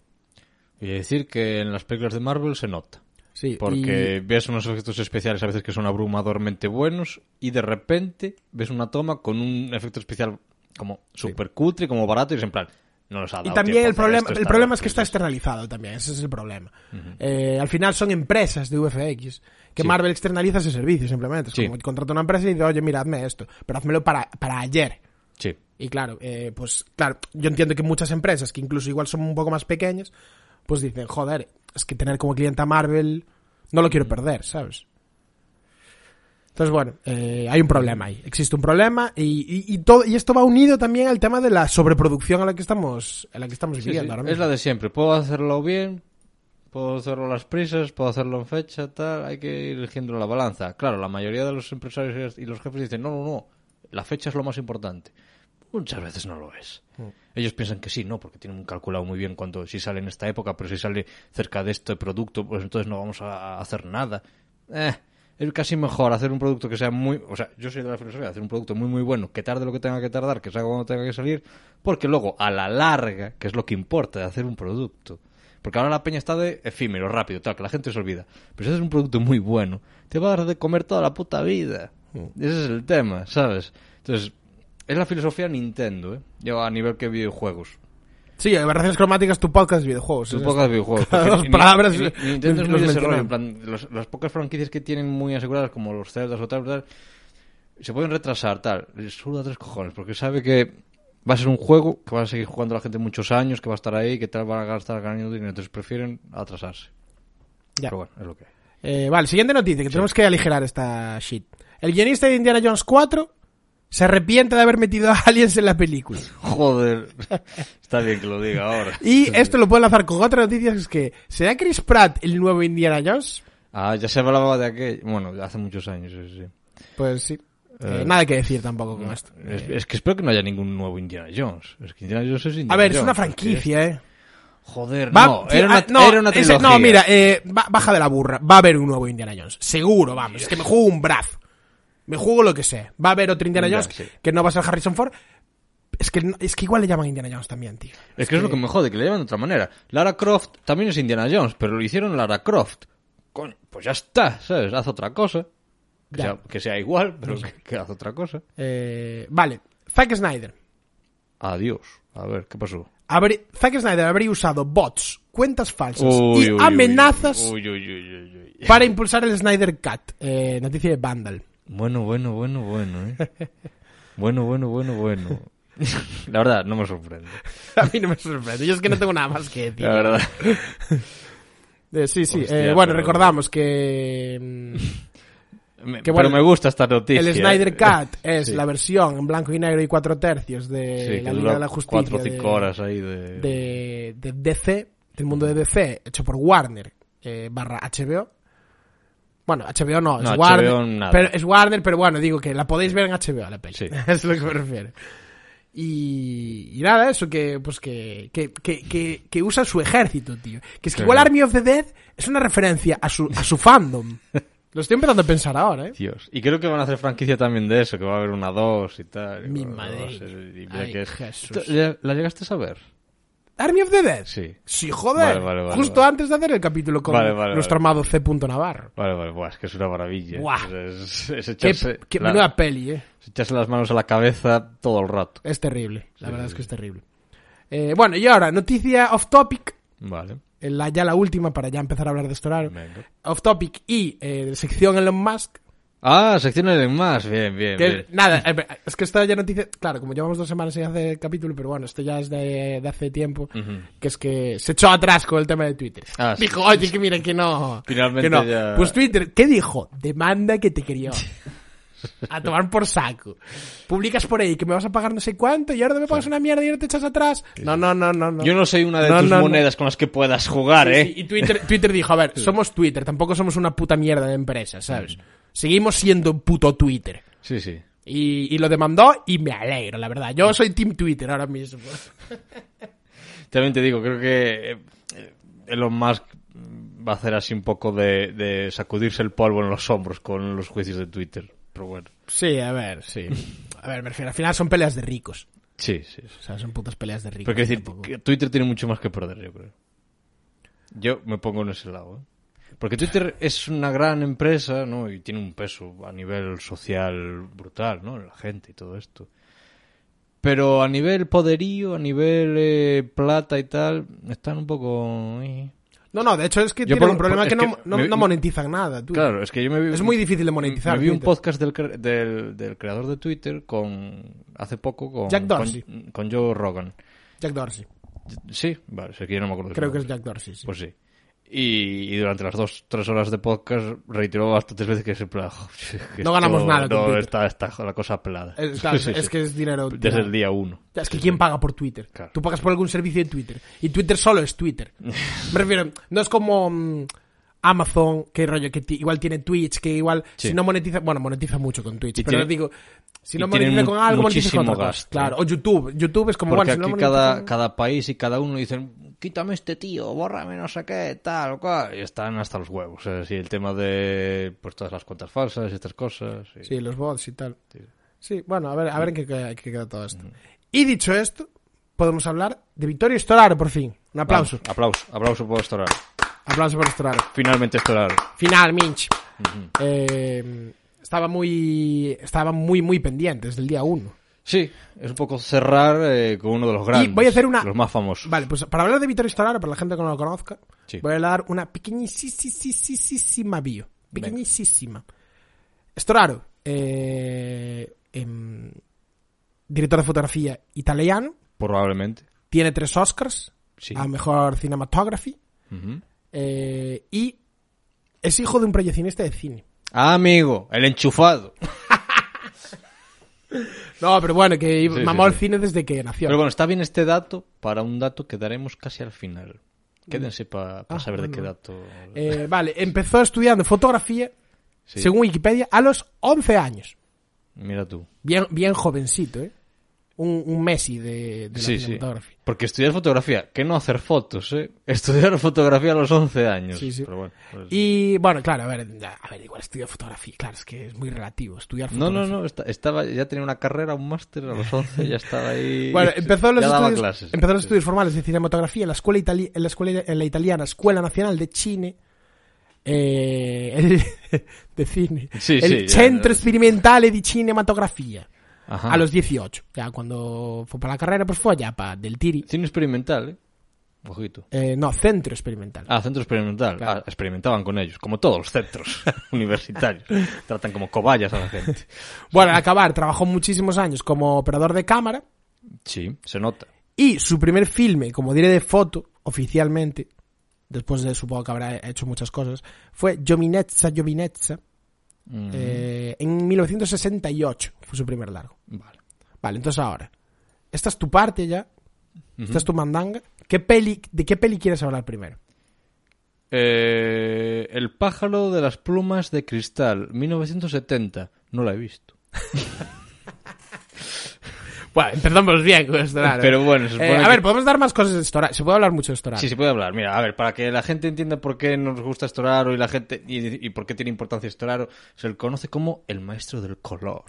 Y decir que en las películas de Marvel se nota. Sí, Porque ves unos efectos especiales a veces que son abrumadormente buenos y de repente ves una toma con un efecto especial como super cutre, como barato y es en plan, No los ha Y también el problema, el problema es que está externalizado también, ese es el problema. Eh, al final son empresas de VFX que Sí. Marvel externaliza ese servicio simplemente. Es Sí. como contrata una empresa y dice, oye, mira, hazme esto, pero házmelo para, para ayer. Sí. Y claro, eh, pues claro, yo entiendo que muchas empresas, que incluso igual son un poco más pequeñas, pues dicen, joder, es que tener como cliente a Marvel no lo quiero perder, ¿sabes? Entonces, bueno, eh, hay un problema ahí. Existe un problema y, y, y todo, y esto va unido también al tema de la sobreproducción a la que estamos, a la que estamos viviendo sí, ahora Es mismo. la de siempre. Puedo hacerlo bien, puedo hacerlo a las prisas, puedo hacerlo en fecha, tal. Hay que ir eligiendo la balanza. Claro, la mayoría de los empresarios y los jefes dicen, no, no, no, la fecha es lo más importante. Muchas veces no lo es. Ellos piensan que sí, no, porque tienen calculado muy bien cuánto, si sale en esta época, pero si sale cerca de este producto, pues entonces no vamos a a hacer nada. Eh, es casi mejor hacer un producto que sea muy... O sea, yo soy de la filosofía, hacer un producto muy, muy bueno, que tarde lo que tenga que tardar, que salga cuando tenga que salir, porque luego, a la larga, que es lo que importa de hacer un producto, porque ahora la peña está de efímero, rápido, tal, que la gente se olvida. Pero si haces un producto muy bueno, te va a dar de comer toda la puta vida. Ese es el tema, ¿sabes? Entonces, es la filosofía Nintendo, ¿eh? Yo a nivel que videojuegos. Sí, Aberraciones Cromáticas, tu podcast de videojuegos. Son es videojuegos. Cada porque dos ni- palabras ni- los- ni Nintendo es muy los de ese rollo, mencionan. en plan, los- las pocas franquicias que tienen muy aseguradas, como los Zelda o tal, tal, se pueden retrasar, tal. Les suda tres cojones, porque sabe que va a ser un juego que va a seguir jugando la gente muchos años, que va a estar ahí, que tal van a gastar ganando dinero, entonces prefieren atrasarse. Ya. Pero bueno, es lo que. Eh, vale, siguiente noticia, que tenemos que aligerar esta shit. El guionista de Indiana Jones 4 se arrepiente de haber metido a aliens en la película. Joder, está bien que lo diga ahora. Y esto lo puedo enlazar con otra noticia, es que ¿será Chris Pratt el nuevo Indiana Jones? Ah, ya se hablaba de aquello. Bueno, hace muchos años, sí, sí. Pues sí. Eh, Eh, nada que decir tampoco con esto. Es, es que espero que no haya ningún nuevo Indiana Jones. Es que Indiana Jones es Indiana a ver, es una franquicia, eh. Joder, Va- no, era una, ah, no, era una ese- trilogía. no, mira, eh, ba- baja de la burra. Va a haber un nuevo Indiana Jones. Seguro, vamos. Es que me juego un brazo. Me juego lo que sé. Va a haber otro Indiana Ya, Jones sí. que no va a ser Harrison Ford. Es que, es que igual le llaman Indiana Jones también, tío. Es que es lo que me jode, que le llaman de otra manera. Lara Croft también es Indiana Jones, pero lo hicieron Lara Croft. Coño, pues ya está, ¿sabes? Haz otra cosa. Que, sea, que sea igual, pero que, que haz otra cosa. Eh, vale. Zack Snyder. Adiós. A ver, ¿qué pasó? Habrí- Zack Snyder habría usado bots, cuentas falsas Uy, y uy, amenazas uy. para impulsar el Snyder Cut. Eh, noticia de Vandal. Bueno, bueno, bueno, bueno, ¿eh? Bueno, bueno, bueno, bueno. La verdad, no me sorprende. A mí no me sorprende. Yo es que no tengo nada más que decir. La verdad. Eh, sí, sí. Hostia, eh, bueno, pero- recordamos que... Me- Que pero me gusta esta noticia. El Snyder ¿eh? Cut es Sí. la versión en blanco y negro y cuatro tercios de Sí, la Liga de la Justicia cuatro o cinco de, horas ahí de... de, de DC, del mundo de DC, hecho por Warner eh, barra HBO. Bueno, HBO no, es Warner. Nada. Pero es Warner, pero bueno, digo que la podéis ver en HBO la peli. Sí. es lo que me refiero. Y, y nada, eso que pues que, que, que, que, usa su ejército, tío. Que es que igual Army of the Dead es una referencia a su, a su fandom. Lo estoy empezando a pensar ahora, ¿eh? Dios. Y creo que van a hacer franquicia también de eso, que va a haber una dos y tal. Mi madre. y mira Ay, que es- Jesús. ¿Tú- ¿La la llegaste a saber? Army of the Dead. Sí. Sí, joder. Vale, vale, vale, Justo antes de hacer el capítulo con nuestro amado C. Navarro. Vale, vale, buah, es que es una maravilla. Buah. Es, es- es echarse, qué la- menuda peli, eh. es echarse las manos a la cabeza todo el rato. Es terrible. La Sí, verdad sí, es que es terrible. Eh, bueno, y ahora, noticia off topic. Vale. La, ya la última para ya empezar a hablar de esto. Off topic y eh, sección Elon Musk. Ah, sección de más. Bien, bien, Que, bien. nada, eh, es que esta ya noticia. Claro, como llevamos dos semanas sin hacer capítulo, pero bueno, esto ya es de, de hace tiempo. Que es que se echó atrás con el tema de Twitter. Ah, sí. dijo, oye, que miren que no. Finalmente que no. ya- Pues Twitter, ¿qué dijo? Demanda que te quería. A tomar por saco. Publicas por ahí que me vas a pagar no sé cuánto y ahora me pagas una mierda y ahora te echas atrás. No, no, no, no. no. Yo no soy una de No, tus no, monedas con las que puedas jugar, Sí, ¿eh? sí, y Twitter, Twitter dijo, a ver, somos Twitter, tampoco somos una puta mierda de empresa, ¿sabes? Seguimos siendo un puto Twitter. Sí, sí. Y, y lo demandó y me alegro, la verdad. Yo soy Team Twitter ahora mismo. También te digo, creo que eh, Elon Musk va a hacer así un poco de, de sacudirse el polvo en los hombros con los juicios de Twitter. Pero bueno. Sí, a ver, sí. A ver, me refiero, al final son peleas de ricos. Sí, sí. O sea, son putas peleas de ricos. Pero quiero decir, tampoco. Twitter tiene mucho más que perder, yo creo. Yo me pongo en ese lado, ¿eh? Porque Twitter es una gran empresa, ¿no? Y tiene un peso a nivel social brutal, ¿no? La gente y todo esto. Pero a nivel poderío, a nivel eh, plata y tal, están un poco... No, no, de hecho es que Yo tienen por- un problema que, es no, que no, me- no monetizan nada. tú. Claro, es que yo me vi... Es muy difícil de monetizar. Me vi un Twitter. podcast del, del, del creador de Twitter con hace poco con, Jack Dorsey. con, con Joe Rogan. Jack Dorsey. Sí, vale, sé que yo no me acuerdo. Creo que es. Jack Dorsey, sí. Pues sí. Y, y durante las dos, tres horas de podcast reiteró bastantes veces que se que No ganamos esto- nada con No, está, está la cosa pelada. Es, claro, Sí, sí, es que es dinero. Desde el día uno. Es que ¿quién paga por Twitter? Claro. Tú pagas por algún servicio de Twitter. Y Twitter solo es Twitter. Me refiero, no es como mm, Amazon, que rollo, que igual tiene Twitch, que igual, Sí. si no monetiza, bueno, monetiza mucho con Twitch, pero tiene- digo, si no monetiza con algo, monetiza con otra gasto. Claro, o YouTube. YouTube es como, Porque bueno, si aquí cada, cada país y cada uno dicen, quítame este tío, bórrame no sé qué, tal, cual. Y están hasta los huevos. Es decir, el tema de pues todas las cuentas falsas y estas cosas. y- Sí, los bots y tal. Sí, bueno, a ver, a ver en qué, queda- qué queda todo esto. Y dicho esto, podemos hablar de Vittorio Storaro, por fin. Un aplauso. Vamos, aplauso, aplauso por Storaro. Aplauso por Storaro. Finalmente Storaro. Final, Minch. Eh, estaba muy estaba muy muy pendiente desde el día 1. Sí, es un poco cerrar eh, con uno de los grandes. voy a hacer una- Los más famosos. Vale, pues para hablar de Vittorio Storaro, para la gente que no lo conozca, Sí. voy a dar una pequeñísima bio. Pequeñísima. Storaro, eh, em, director de fotografía italiano, Probablemente. tiene tres Oscars Sí. a mejor cinematography eh, y es hijo de un proyeccionista de cine. Ah, amigo, el enchufado. No, pero bueno, que Sí, mamó sí, al sí. cine desde que nació. Pero bueno, está bien este dato para un dato que daremos casi al final. Quédense para Ah, saber de bueno. qué dato. Eh, vale, empezó estudiando fotografía, Sí. según Wikipedia, a los 11 años. Mira tú. Bien, bien jovencito, ¿eh? Un, un Messi de, de la Sí, sí. cinematografía. Porque estudiar fotografía, que no hacer fotos, ¿eh? Estudiar fotografía a los 11 años. Sí, sí. Pero bueno, pues- Y bueno, claro, a ver, a ver, igual estudió fotografía, claro, es que es muy relativo estudiar No, fotografía. no, no, esta- estaba, ya tenía una carrera, un máster a los 11, ya estaba ahí. Bueno, empezó los, estudios, clases. empezó los estudios formales de cinematografía en la escuela, itali- en la, escuela, en la italiana Escuela Nacional de Cine. eh, el- de cine. Sí, el sí, Centro ya. Sperimentale di Cinematografía. Ajá. A los 18. Ya cuando fue para la carrera, pues fue ya para del Tiri. Cine experimental, ¿eh? Ojito. Eh, no, Centro Experimental. Ah, centro experimental. Claro. Ah, experimentaban con ellos, como todos los centros universitarios. Tratan como cobayas a la gente. Bueno, al acabar, trabajó muchísimos años como operador de cámara. Sí, se nota. Y su primer filme como director de foto, oficialmente, después de supongo que habrá hecho muchas cosas, fue Giovinezza Giovinezza, Eh, en 1968. Fue su primer largo. Vale. Vale, entonces ahora, esta es tu parte ya, esta es tu mandanga. ¿Qué peli, ¿De qué peli quieres hablar primero? Eh, el pájaro de las plumas de cristal, 1970. No la he visto. Bueno, empezamos bien con Storaro. Pero bueno, se Eh, a que- ver, podemos dar más cosas de Storaro. Se puede hablar mucho de Storaro. Sí, se puede hablar. Mira, a ver, para que la gente entienda por qué nos gusta Storaro y la gente y, y por qué tiene importancia Storaro, se le conoce como el maestro del color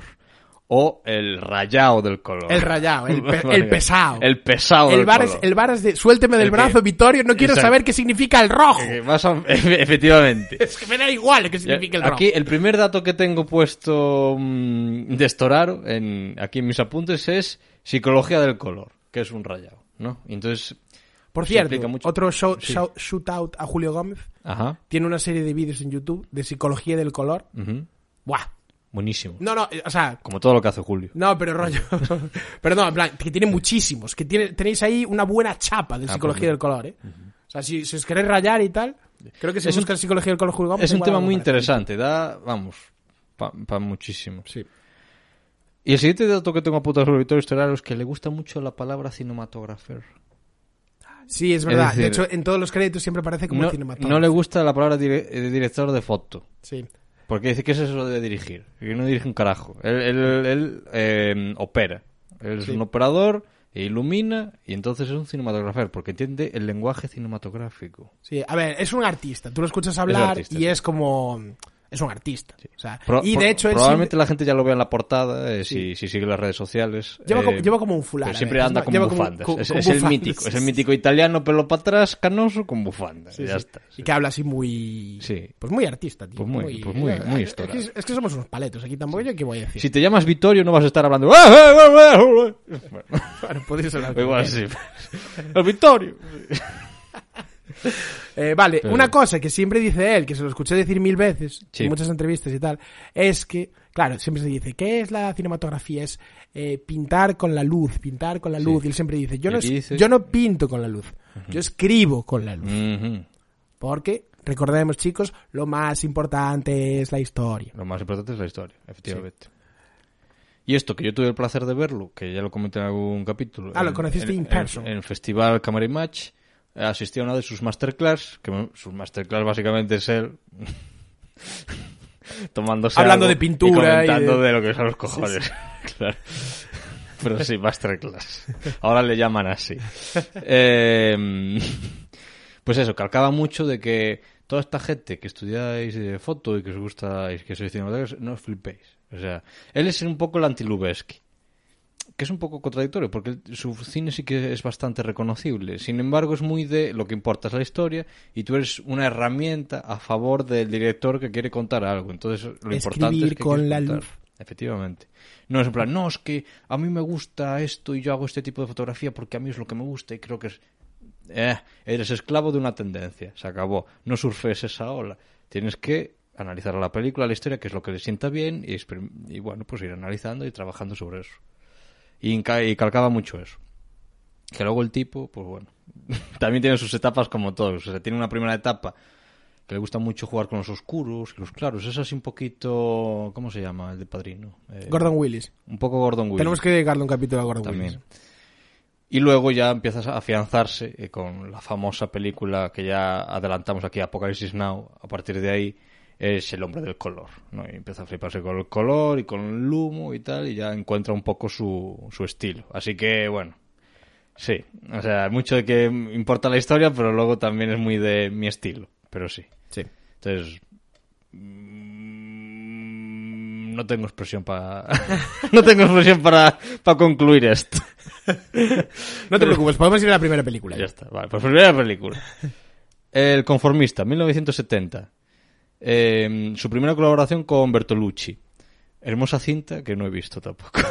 o el rayado del color. El rayado, el, pe- el pesado. El pesado el del bar es, color. el bar es de suélteme del El que- brazo, Vittorio, no quiero Exacto. saber qué significa el rojo. Eh, más o- efectivamente. Es que me da igual qué significa el rojo. Aquí el primer dato que tengo puesto mm, de Storaro en, aquí en mis apuntes es psicología del color, que es un rayado, ¿no? Entonces, Por cierto, otro show, Sí. shout- shootout a Julio Gómez. ajá, Tiene una serie de vídeos en YouTube de psicología del color. ujú, Buah. Buenísimo. No, no, eh, o sea, Como todo lo que hace Julio. no, pero rollo. pero no, en plan, que tiene muchísimos. Que tiene, tenéis ahí una buena chapa de Ah, psicología pues del color, ¿eh? O sea, si, si os queréis rayar y tal, creo que si Es un- buscas psicología del color Gómez. Es un tema muy interesante, da, vamos, para muchísimo. Sí. Y el siguiente dato que tengo apuntado sobre Vittorio Storaro es que le gusta mucho la palabra cinematographer. Sí, es verdad. decir, de hecho, en todos los créditos siempre aparece como No, cinematógrafo. no le gusta la palabra dire- eh, director de foto. Sí. Porque dice que es eso de dirigir. Que no dirige un carajo. Él, él- él, eh, opera. Él es un operador, e ilumina, y entonces es un cinematógrafo, porque entiende el lenguaje cinematográfico. Sí, a ver, es un artista. Tú lo escuchas hablar artista, y sí. es como. Es un artista. O sea, Pro- y de hecho probablemente siempre- la gente ya lo vea en la portada eh, si, si sigue las redes sociales. Lleva, eh, como, lleva como un fular. pero siempre anda con como- bufandas. con- es es el bufandas, mítico, sí, es el sí. mítico italiano, pelo para atrás, canoso, con bufanda. Sí, ya sí. está. Y que habla así muy... Sí. Pues muy artista, tío. Pues muy- pues muy- muy es, que, estourado. es que somos unos paletos aquí tampoco, yo qué voy a decir. Si te llamas Vittorio no vas a estar hablando... "Ah, ah, ah, ah, ah". Bueno, Bueno, podéis hablar igual como sí. El Vittorio. Eh, vale, Pero- una cosa que siempre dice él, que se lo escuché decir mil veces Sí. en muchas entrevistas y tal, es que, claro, siempre se dice, ¿qué es la cinematografía? Es eh, pintar con la luz, pintar con la luz. Y él siempre dice, yo ¿Y no, dices? yo no pinto con la luz, yo escribo con la luz. Porque, recordemos chicos, lo más importante es la historia. Lo más importante es la historia, efectivamente. Y esto, que yo tuve el placer de verlo, que ya lo comenté en algún capítulo. Ah, lo conociste en, in person. En, en el Festival Camera Match, asistí a una de sus masterclass, que sus masterclass básicamente es él tomándose Hablando algo de pintura y y comentando de- de... lo que son los cojones. claro. Pero sí, masterclass. Ahora le llaman así. Eh, pues eso, calcaba mucho de que toda esta gente que estudiáis eh, foto y que os gusta y que sois cinematográficos, no os flipéis. O sea, él es un poco el anti-Lubeski. Que es un poco contradictorio, porque su cine sí que es bastante reconocible. Sin embargo, es muy de lo que importa es la historia y tú eres una herramienta a favor del director que quiere contar algo. Entonces, lo importante es que con la contar. luz. Efectivamente. No es en plan, no, es que a mí me gusta esto y yo hago este tipo de fotografía porque a mí es lo que me gusta y creo que es... Eh, eres esclavo de una tendencia, se acabó. No surfes esa ola. Tienes que analizar la película, la historia, que es lo que le sienta bien y, y bueno, pues ir analizando y trabajando sobre eso. Y, y calcaba mucho eso. Que luego el tipo, pues bueno, también tiene sus etapas como todos. O sea, tiene una primera etapa que le gusta mucho jugar con los oscuros y los claros. Es así un poquito... ¿Cómo se llama el de Padrino? Eh, Gordon Willis. Un poco Gordon Willis. Tenemos que dedicarle un capítulo a Gordon También. Willis. Y luego ya empiezas a afianzarse eh, con la famosa película que ya adelantamos aquí, Apocalipsis Now. A partir de ahí es el hombre del color. ¿no? Y empieza a fliparse con el color y con el humo y tal, y ya encuentra un poco su, su estilo. Así que, bueno, sí. O sea, mucho de que importa la historia, pero luego también es muy de mi estilo. Pero sí. Sí. Entonces, mm, no tengo expresión para no tengo expresión para, para concluir esto. No te preocupes, podemos ir a la primera película. Ya está, vale, pues primera película. El conformista, 1970. Eh, su primera colaboración con Bertolucci. Hermosa cinta que no he visto tampoco.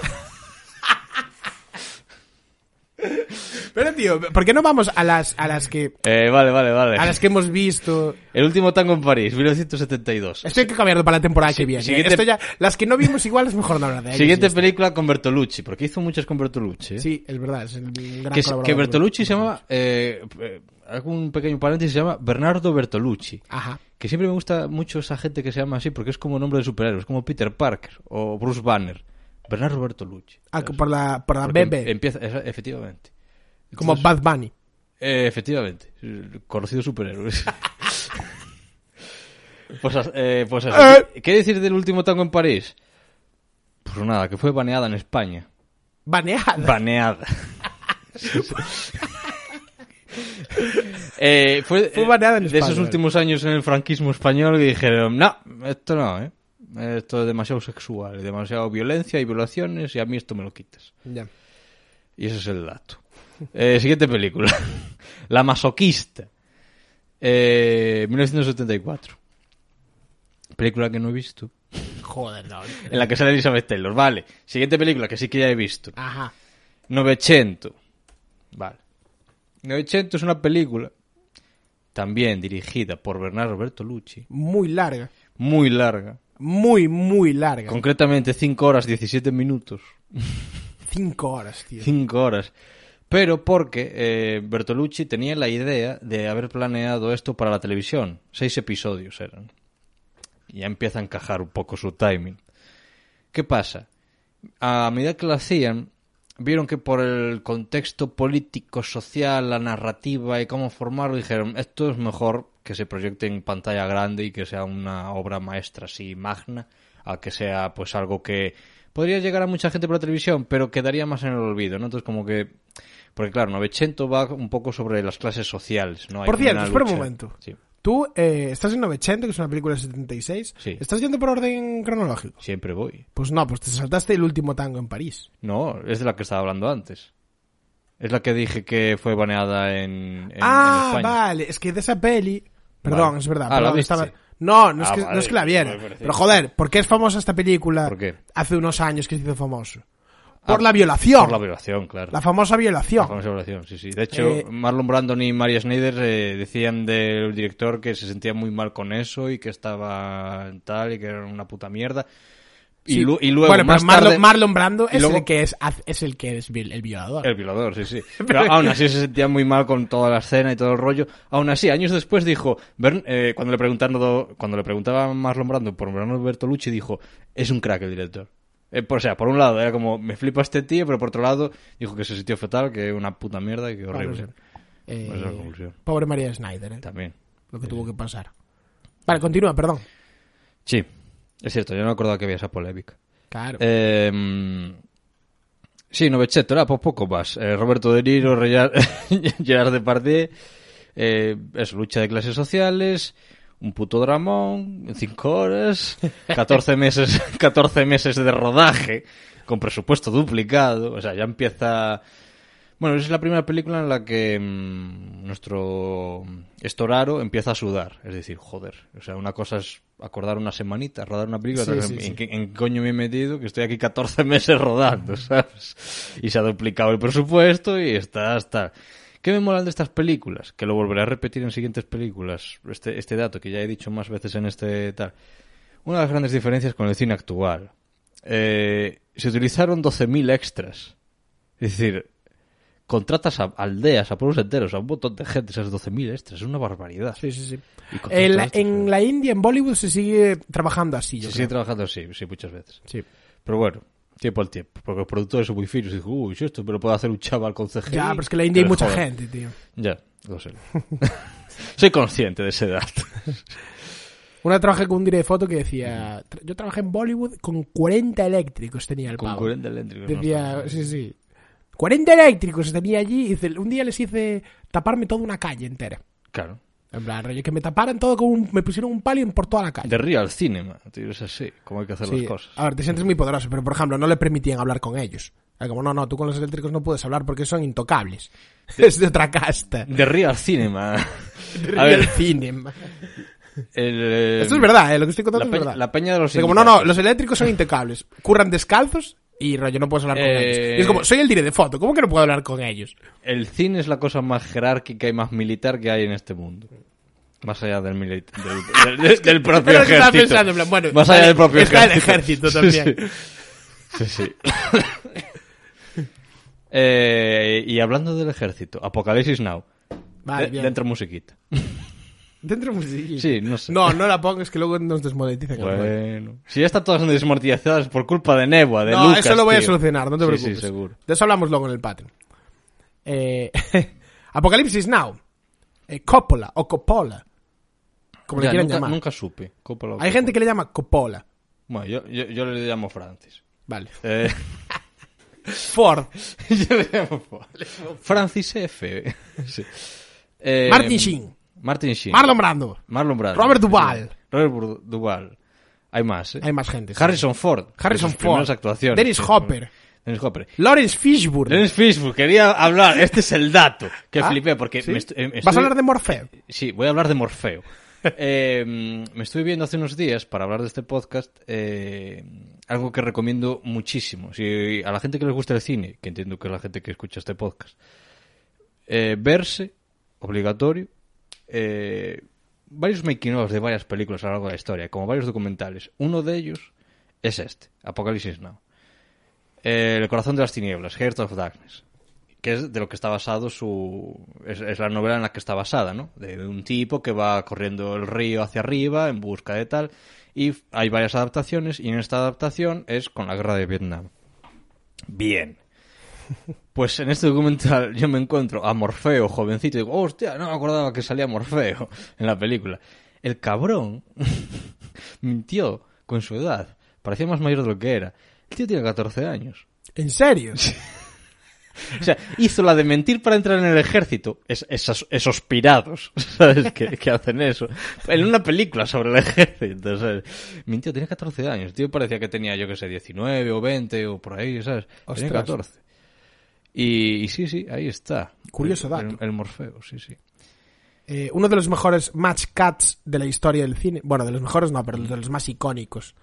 Pero tío, ¿por qué no vamos a las a las que Eh, vale, vale, vale. a las que hemos visto? El último tango en París, 1972. Esto hay que cambiarlo para la temporada que viene. ¿eh? siguiente- Esto ya, las que no vimos igual es mejor no hablar de ellas. Siguiente película con Bertolucci, porque hizo muchas con Bertolucci. ¿eh? Sí, es verdad, es el gran que, que Bertolucci se llama, eh, hago un pequeño paréntesis, se llama Bernardo Bertolucci. Ajá. Que siempre me gusta mucho esa gente que se llama así, porque es como nombre de superhéroes, como Peter Parker o Bruce Banner. Bernardo Bertolucci. Ah, ¿sabes? por la por la bebé, em- Empieza, efectivamente. como Bad Bunny. eh, efectivamente. Conocidos superhéroes. pues, eh, pues eso. Eh. ¿Qué decir del último tango en París? Pues nada, que fue baneada en España. Baneada. Baneada. Eh, fue Fue eh, baneada en de España, esos últimos años en el franquismo español que dijeron, no, esto no, ¿eh? Esto es demasiado sexual, demasiado violencia y violaciones y a mí esto me lo quitas. Ya. Y ese es el dato. Eh, siguiente película. La masoquista. Eh, 1974. Película que no he visto. Joder, no. En la que sale Elizabeth Taylor. Vale. Siguiente película que sí que ya he visto. Ajá. 900. Vale. 900 es una película también dirigida por Bernardo Bertolucci, Muy larga. muy larga, Muy, muy larga. concretamente 5 horas 17 minutos, Cinco horas, tío. 5 horas, pero porque eh, Bertolucci tenía la idea de haber planeado esto para la televisión, seis episodios eran, y ya empieza a encajar un poco su timing. ¿Qué pasa? A medida que lo hacían, vieron que por el contexto político, social, la narrativa y cómo formarlo, dijeron, esto es mejor que se proyecte en pantalla grande y que sea una obra maestra así magna, a que sea pues algo que podría llegar a mucha gente por la televisión, pero quedaría más en el olvido, ¿no? Entonces como que... Porque claro, 900 va un poco sobre las clases sociales, ¿no? Hay Por cierto, espera un momento. Sí. Tú eh, estás en 900, que es una película del 76. Sí. ¿Estás yendo por orden cronológico? Siempre voy. Pues no, pues te saltaste el último tango en París. No, es de la que estaba hablando antes. Es la que dije que fue baneada en, en- en ah, España. vale, es que de esa peli... Perdón, Vale. es verdad. Ah, ¿la perdón, estaba- No, no es, Ah, que, vale, no es que la viera. Pero joder, ¿por qué es famosa esta película ¿Por qué? hace unos años que se hizo famoso? Por Ah, la violación. Por la violación, claro. La famosa violación. La famosa violación, sí, sí. De hecho, Eh, Marlon Brandon y Maria Schneider eh, decían del director que se sentía muy mal con eso y que estaba tal y que era una puta mierda. Y, Sí. lu- y luego, bueno, más Marlon, tarde, Marlon Brando es, luego- el que es, es el que es el violador. El violador, sí, sí. Pero aún así se sentía muy mal con toda la escena y todo el rollo. Aún así, años después dijo, Bern- eh, cuando le preguntaron, cuando le preguntaba a Marlon Brando por Bernardo Bertolucci, dijo, es un crack el director. Eh, por- o sea, por un lado era como, me flipa este tío, pero por otro lado dijo que se sintió fatal, que una puta mierda y que horrible. sí. Eh, Pues esa es la conclusión. pobre María Schneider, ¿eh? También. lo que tuvo que pasar. Vale, continúa, perdón. Sí, es cierto, yo no me acordaba que había esa polémica. Claro. Eh, sí, Novecento, era por poco más. Eh, Roberto De Niro, Gerard, Depardieu, eh, eso, lucha de clases sociales, un puto dramón, en cinco horas, 14 meses, 14 meses de rodaje, con presupuesto duplicado, o sea, ya empieza... Bueno, es la primera película en la que mm, nuestro Estoraro empieza a sudar. Es decir, joder. O sea, una cosa es acordar una semanita, rodar una película. Sí, otra sí, sí. ¿En, qué, en qué coño me he metido? Que estoy aquí 14 meses rodando, ¿sabes? Y se ha duplicado el presupuesto y está hasta... ¿Qué me molan de estas películas? Que lo volveré a repetir en siguientes películas. Este, este dato que ya he dicho más veces en este tal. Una de las grandes diferencias con el cine actual. Eh, se utilizaron 12.000 extras. Es decir, contratas a aldeas, a pueblos enteros, a un montón de gente, esas 12.000 extras, es una barbaridad. sí, sí, sí. Con En, la, India, en Bollywood, se sigue trabajando así, yo Se sigue trabajando así, sí, muchas veces. Sí. Pero bueno, tiempo al tiempo, porque los productores son muy finos y dicen, uy, esto me lo puede hacer un chaval con CGI. Ya, pero es que en la India hay mucha joder". gente, tío. Ya, lo sé. Soy consciente de ese dato. Una trabajé con un director de foto que decía... "Tra- Yo trabajé en Bollywood con 40 eléctricos tenía el Con pavo. 40 eléctricos. Decía, sí, sí. 40 eléctricos tenía allí y un día les hice taparme toda una calle entera. Claro. En plan, rollo, que me taparan todo con un, me pusieron un palio por toda la calle. De real cinema, tío, es así, como hay que hacer Sí. las cosas. A ver, te sientes muy poderoso, pero por ejemplo, no le permitían hablar con ellos. Como, no, no, tú con los eléctricos no puedes hablar porque son intocables. Es de otra casta. De real cinema. A Real ver, cinema. el, eh, Esto es verdad, eh, lo que estoy contando es verdad. la peña de los O sea, como, no, no, los eléctricos son intocables. Curran descalzos y rollo, no puedes hablar con Eh, ellos. Y es como, soy el dire de foto, ¿cómo que no puedo hablar con ellos? El cine es la cosa más jerárquica y más militar que hay en este mundo. Más allá del, del, del- del propio Pero ejército. pensando, en plan, bueno, más allá está- del propio está el ejército. ejército también. Sí, sí. Sí, sí. Eh, y hablando del ejército, Apocalipsis Now. Vale, De- dentro musiquita. Dentro musiquita. Sí, no sé. No, no la pongas que luego nos desmonetizan. Bueno. Si ya están todas desmortizadas por culpa de Nebua, de no, Lucas, eso lo voy a solucionar, no te Sí, preocupes. Sí, seguro. De eso hablamos luego en el Patreon. Eh, Apocalipsis Now. Eh, Coppola o Coppola. Como le quieran nunca, llamar. nunca supe. Coppola Hay gente que le llama Coppola. Bueno, yo, yo, yo le llamo Francis. Vale. Eh, Ford. yo le llamo Francis F. Sí. Eh, Martin Sheen. Martin Sheen. Marlon Brando. Marlon Brando. Robert Duvall. Robert Duvall. Hay más, ¿eh? Hay más gente. sí. Harrison Ford. Harrison de sus primeras Ford. actuaciones. Dennis Hopper. Dennis Hopper. Lawrence Fishburne. Dennis Fishburne. Quería hablar. Este es el dato que Ah, flipé porque ¿sí? me estu- eh, ¿Vas estoy- a hablar de Morfeo? Sí, voy a hablar de Morfeo. Eh, mm, me estuve viendo hace unos días para hablar de este podcast eh, algo que recomiendo muchísimo. Si a la gente que les gusta el cine, que entiendo que es la gente que escucha este podcast, eh, verse, obligatorio, eh, varios making of de varias películas a lo largo de la historia, como varios documentales. Uno de ellos es este, Apocalipsis Now. Eh, el corazón de las tinieblas, Heart of Darkness que es de lo que está basado su... Es, es la novela en la que está basada, ¿no? De, un tipo que va corriendo el río hacia arriba en busca de tal. Y hay varias adaptaciones y en esta adaptación es con la guerra de Vietnam. Bien. Pues en este documental yo me encuentro a Morfeo, jovencito, y digo, hostia, no me acordaba que salía Morfeo en la película. El cabrón mintió con su edad. Parecía más mayor de lo que era. El tío tiene 14 años. ¿En serio? O sea, hizo la de mentir para entrar en el ejército. Es, esos, esos pirados, ¿sabes? Que, que hacen eso. En una película sobre el ejército, ¿sabes? Mintió, tenía 14 años. Tío, parecía que tenía, yo que sé, 19 o 20 o por ahí, ¿sabes? Tenía Ostras. 14. Y, y sí, sí, ahí está. Curioso el, dato. El, el Morfeo, sí, sí. Eh, uno de los mejores match cuts de la historia del cine. Bueno, de los mejores no, pero de los más icónicos.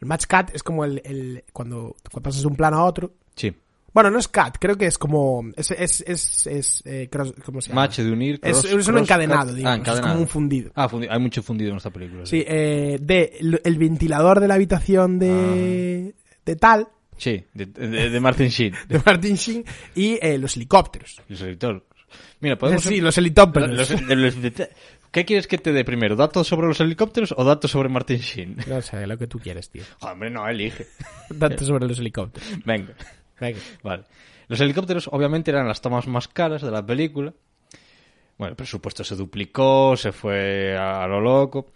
El match cut es como el, el- cuando, cuando pasas de un plano a otro. Sí. Bueno, no es cut, creo que es como. Es, es, es, es, eh, cross- ¿cómo se llama? Match de unir. Es, cross- es un encadenado, ah, digamos. Es como un fundido. Ah, fundi- hay mucho fundido en esta película. Sí, eh, de el, el ventilador de la habitación de, Ah. de tal, Sí, de, de, de Martin Sheen. de Martin Sheen, y eh, los helicópteros. Los editores. Mira, podemos... Sí, los helicópteros. los- los- ¿Qué quieres que te dé primero? ¿Datos sobre los helicópteros o datos sobre Martin Sheen? No sé, lo que tú quieres, tío. Hombre, no, elige. Datos sobre los helicópteros. Venga. Venga. Vale. Los helicópteros obviamente eran las tomas más caras de la película. Bueno, el presupuesto se duplicó, se fue a, a lo loco.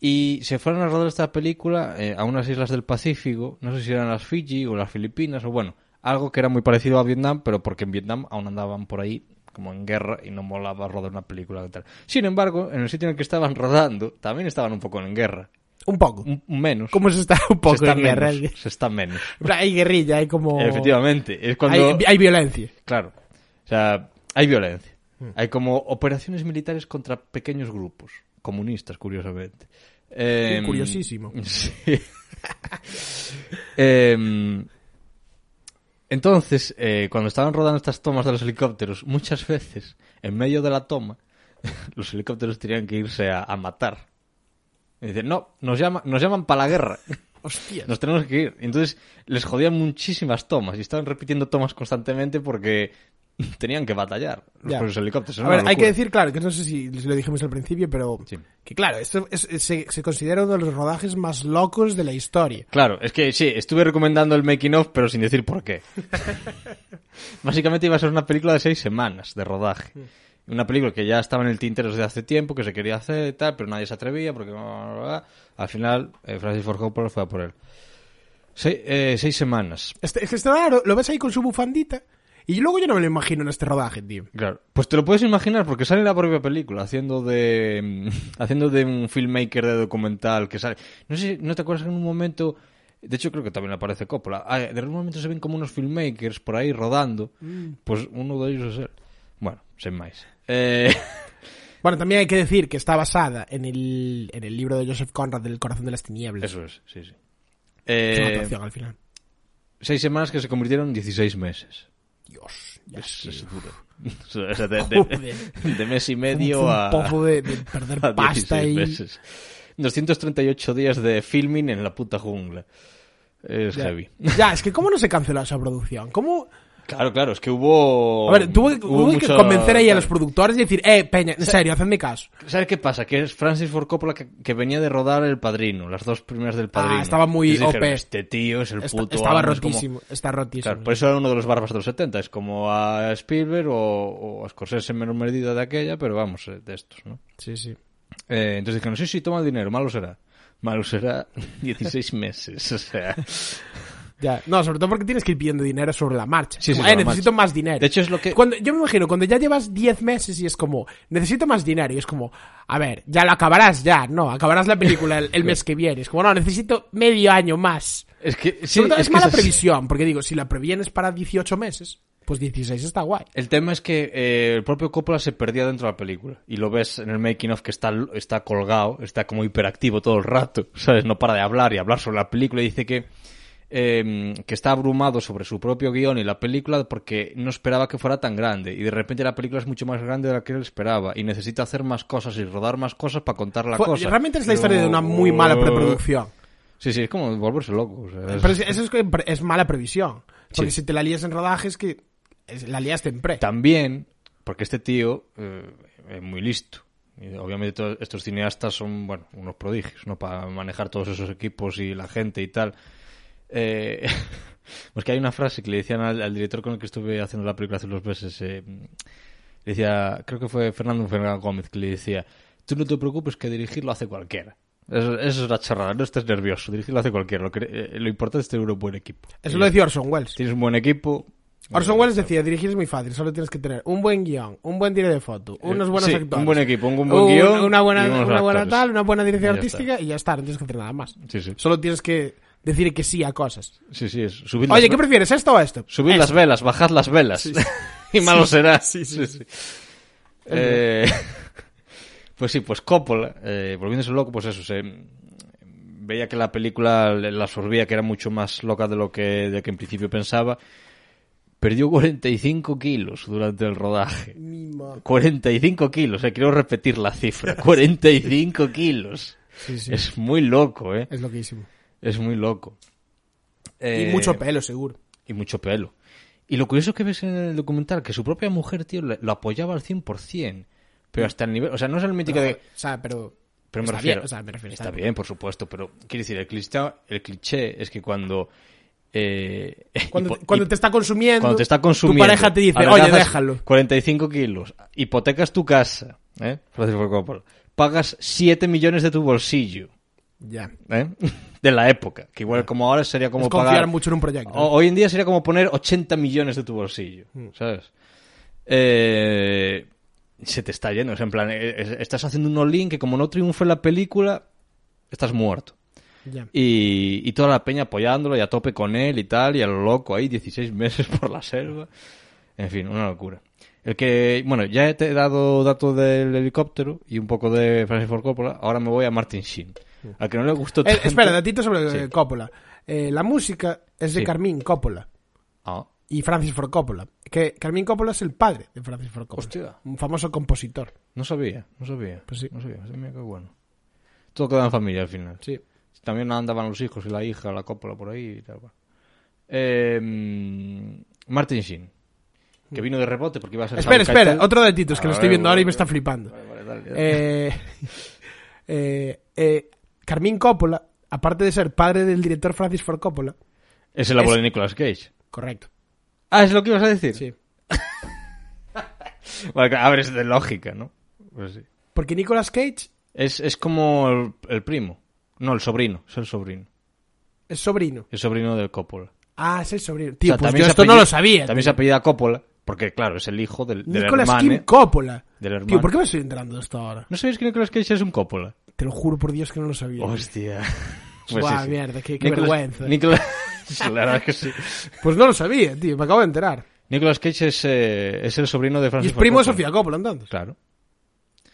Y se fueron a rodar esta película eh, a unas islas del Pacífico, no sé si eran las Fiji o las Filipinas, o bueno, algo que era muy parecido a Vietnam, pero porque en Vietnam aún andaban por ahí como en guerra y no molaba rodar una película y tal. Sin embargo, en el sitio en el que estaban rodando, también estaban un poco en guerra. Un poco. Un, menos. ¿Cómo se está un poco se está en guerra? se está menos. Hay guerrilla, hay como... Efectivamente. Es cuando... Hay, hay violencia. Claro. O sea, hay violencia. Hmm. Hay como operaciones militares contra pequeños grupos. Comunistas, curiosamente. Em, curiosísimo. Sí. Em, entonces, eh, cuando estaban rodando estas tomas de los helicópteros, muchas veces, en medio de la toma, los helicópteros tenían que irse a, a matar. Y dicen, no, nos, llama, nos llaman para la guerra. Hostia. Nos tenemos que ir. Entonces les jodían muchísimas tomas y estaban repitiendo tomas constantemente porque tenían que batallar los, Ya. los helicópteros. A ver, hay que decir, claro, que no sé si lo dijimos al principio, pero Sí. que claro, esto es- es- se, se considera uno de los rodajes más locos de la historia. Claro, es que sí, estuve recomendando el making of, pero sin decir por qué. Básicamente iba a ser una película de seis semanas de rodaje. Una película que ya estaba en el tintero desde hace tiempo, que se quería hacer y tal, pero nadie se atrevía porque... Al final, eh, Francis Ford Coppola fue a por él. Se- eh, seis semanas. Este, es que está raro, lo ves ahí con su bufandita y luego yo no me lo imagino en este rodaje, tío. Claro. Pues te lo puedes imaginar porque sale en la propia película haciendo de haciendo de un filmmaker de documental que sale. No sé, no te acuerdas que en un momento de hecho creo que también aparece Coppola. Ah, de algún momento se ven como unos filmmakers por ahí rodando. Pues uno de ellos es él. Bueno, sin más. Eh, Bueno, también hay que decir que está basada en el, en el libro de Joseph Conrad del Corazón de las Tinieblas. eso es, sí, sí. Es una Eh, al final. seis semanas que se convirtieron en 16 meses. Dios, ya Es, duro. O sea, de, de- Joder. de mes y medio un a... poco de, de perder pasta 16 y... meses. 238 días de filming en la puta jungla. Es Ya. heavy. Ya, es que ¿cómo no se canceló esa producción? ¿Cómo...? Claro, claro, es que hubo... A ver, tuvo que, hubo hubo que mucho- convencer ahí a los productores y decir, eh, Peña, en serio, hacedme caso. ¿Sabes qué pasa? Que es Francis Ford Coppola que, que venía de rodar El Padrino, las dos primeras del Padrino. Ah, estaba muy Entonces OP. Este tío es el puto estaba amo", es como- rotísimo, está rotísimo. Claro, por eso era uno de los barbas de los 70, es como a Spielberg o, o a Scorsese en menor medida de aquella, pero vamos, eh, de estos, ¿no? Sí, sí. Eh, entonces dijeron, sí, sí, toma el dinero, malo será. Malo será 16 meses, o sea... Ya. No, sobre todo porque tienes que ir pidiendo dinero sobre la marcha. Sí, sí, Como, eh, necesito marcha. más dinero. De hecho, es lo que- Cuando, yo me imagino, cuando ya llevas 10 meses y es como, necesito más dinero, y es como, a ver, ya lo acabarás ya, no, acabarás la película el, el mes que viene. Es como, no, necesito medio año más. Es que, sí, Sobre todo es, que mala previsión, porque digo, si la previenes para 18 meses, pues 16 está guay. El tema es que eh, el propio Coppola se perdía dentro de la película. Y lo ves en el making of que está, está colgado, está como hiperactivo todo el rato, ¿sabes? No para de hablar y hablar sobre la película. Y dice que, eh, que está abrumado sobre su propio guion y la película porque no esperaba que fuera tan grande. Y de repente la película es mucho más grande de la que él esperaba. Y necesita hacer más cosas y rodar más cosas para contar la Fue- cosa. realmente es la historia de una muy mala preproducción. Sí, sí, es como volverse loco. o sea, es- Pero es- eso es, es mala previsión. Porque Sí. si te la lías en rodajes, que la liaste en pre. También, porque este tío eh, es muy listo. Y obviamente todos estos cineastas son, bueno, unos prodigios, ¿no? Para manejar todos esos equipos y la gente y tal. Eh, pues que hay una frase que le decían al, al director con el que estuve haciendo la película hace unos meses. eh, le decía, creo que fue Fernando Fernández Gómez que le decía, tú no te preocupes que dirigirlo hace cualquiera. Eso, eso es una charrada, no estés nervioso, dirigirlo hace cualquiera. Lo, que- eh, lo importante es tener un buen equipo. Eso lo decía Orson Welles. Tienes un buen equipo, Orson Welles decía, dirigir es muy fácil, solo tienes que tener un buen guion, un buen tiro de foto, unos Eh, buenos sí, actores. un buen equipo, un buen guion Una buena, unos una buena actores. tal, una buena dirección Y artística y ya está, no tienes que hacer nada más. Sí, sí. Solo tienes que decir que sí a cosas. Sí, sí, es subir Oye, ¿qué prefieres, esto o esto? subid las velas, bajad las velas. y malo será. Sí, sí. Eh, pues sí, pues Coppola, eh, volviéndose loco, pues eso, se veía que la película la absorbía, que era mucho más loca de lo que, de que en principio pensaba. Perdió 45 kilos durante el rodaje. 45 kilos, eh, quiero repetir la cifra. 45 kilos. Sí, sí. Es muy loco, eh. Es loquísimo. Es muy loco. Y Eh, mucho pelo, seguro. y mucho pelo. Y lo curioso que ves en el documental, que su propia mujer, tío, lo apoyaba al 100%. Pero hasta el nivel... O sea, no es el mítico de... O sea, pero... Pero me refiero... bien, o sea, me refiero, está, está bien, por supuesto, pero... Quiero decir, el cliché, el cliché es que cuando... eh, Cuando, hipo- cuando hip- te está consumiendo, cuando te está consumiendo... tu pareja te dice, oye, déjalo. 45 kilos, hipotecas tu casa, ¿eh? Coppola, pagas 7 millones de tu bolsillo, Ya. ¿eh? De la época, que igual como ahora sería como Es confiar pagar... mucho en un proyecto. O- hoy en día sería como poner 80 millones de tu bolsillo, ¿sabes? Eh, se te está yendo, sea, en plan, eh, estás haciendo un all que como no triunfe la película, estás muerto. Y, y toda la peña apoyándolo y a tope con él y tal, y a lo loco ahí, 16 meses por la selva. En fin, una locura. El que, bueno, ya te he dado datos del helicóptero y un poco de Francis Ford Coppola, ahora me voy a Martin Sheen. Al que no le gustó Eh, tanto... espera, datito sobre Sí. eh, Coppola. Eh, la música es de Sí. Carmín Coppola Ah, y Francis Ford Coppola. Que Carmín Coppola es el padre de Francis Ford Coppola. Hostia. Un famoso compositor. no sabía, no sabía. Pues sí. No sabía, mira qué bueno. Todo queda en familia al final. Sí. También andaban los hijos y la hija, la cópola por ahí y tal. Eh, mm, Martin Sheen, que vino de rebote porque iba a ser... Espera, espera. Keitel. Otro datito, es que A lo estoy viendo ahora y me está flipando. Vale, vale, dale, dale. Eh, eh, eh, Carmín Coppola, aparte de ser padre del director Francis Ford Coppola, Es el abuelo es- de Nicolas Cage. correcto. Ah, ¿es lo que ibas a decir? Sí. Vale, a ver, es de lógica, ¿no? Pues sí. Porque Nicolas Cage Es, es como el, el primo. No, el sobrino. Es el sobrino. es sobrino. El sobrino del Coppola. Ah, es el sobrino. O Tío, sea, pues también yo se esto no lo sabía. También se apellida Coppola, porque claro, es el hijo del, del Nicolas hermano. Kim Coppola. Del hermano. Tío, ¿por qué me estoy enterando de esto ahora? ¿No sabéis que Nicolas Cage es un Coppola? Te lo juro por Dios que no lo sabía. Hostia. Buah, mierda, qué- qué Nicolas- vergüenza. Nicolas... La verdad es que sí. Pues no lo sabía, tío. Me acabo de enterar. Nicolas Cage es, eh, es el sobrino de Y Francis es primo de. Sofía Coppola, entonces. Claro.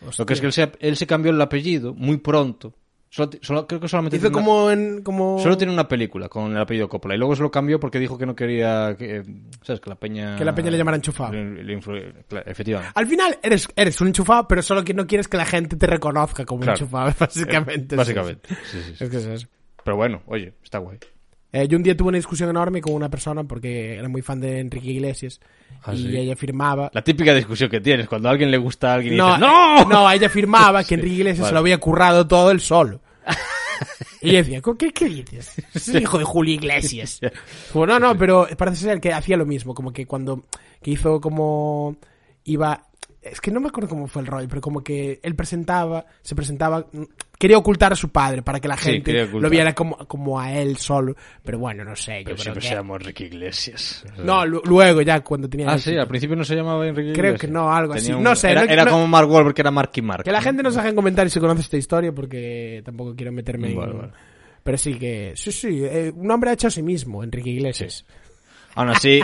Hostia. Lo que es que él se, él se cambió el apellido muy pronto. Solo, solo- creo que solamente Hizo tiene una- como en... Como... Solo tiene una película con el apellido Coppola y luego se lo cambió porque dijo que no quería que, ¿sabes? Que la peña... Que la peña le llamara enchufado. le- le influ- claro, efectivamente. Al final eres, eres un enchufado, pero solo que no quieres que la gente te reconozca como Claro. enchufado, básicamente. Eh, básicamente. Sí, sí, sí. Es que es eso. Pero bueno, oye, está guay. Eh, yo un día tuve una discusión enorme con una persona porque era muy fan de Enrique Iglesias Ah, y sí. ella afirmaba... La típica discusión que tienes cuando a alguien le gusta a alguien y No, dices ¡No! no, ella afirmaba que Enrique Iglesias Vale. se lo había currado todo él solo. Y yo decía, ¿qué, qué dices? Es el hijo de Julio Iglesias. Como, no, no, pero parece ser que hacía lo mismo, como que cuando que hizo como iba es que no me acuerdo cómo fue el rollo, pero como que él presentaba, se presentaba, quería ocultar a su padre para que la Sí, gente lo viera como, como a él solo, pero bueno, no sé, yo Pero creo siempre que... se llamó Enrique Iglesias. No, lu- luego ya cuando tenía... Ah, éxito. sí, al principio no se llamaba Enrique Creo Iglesias. que no, algo Tenía así. un- No sé, Era, no- era no- como Mark Wahlberg, que era Marky Mark. Que la gente nos deje en comentarios si conoce esta historia porque tampoco quiero meterme Vale, en... vale. Pero sí que... Sí, sí, eh, un hombre ha hecho a sí mismo, Enrique Iglesias. Aún así,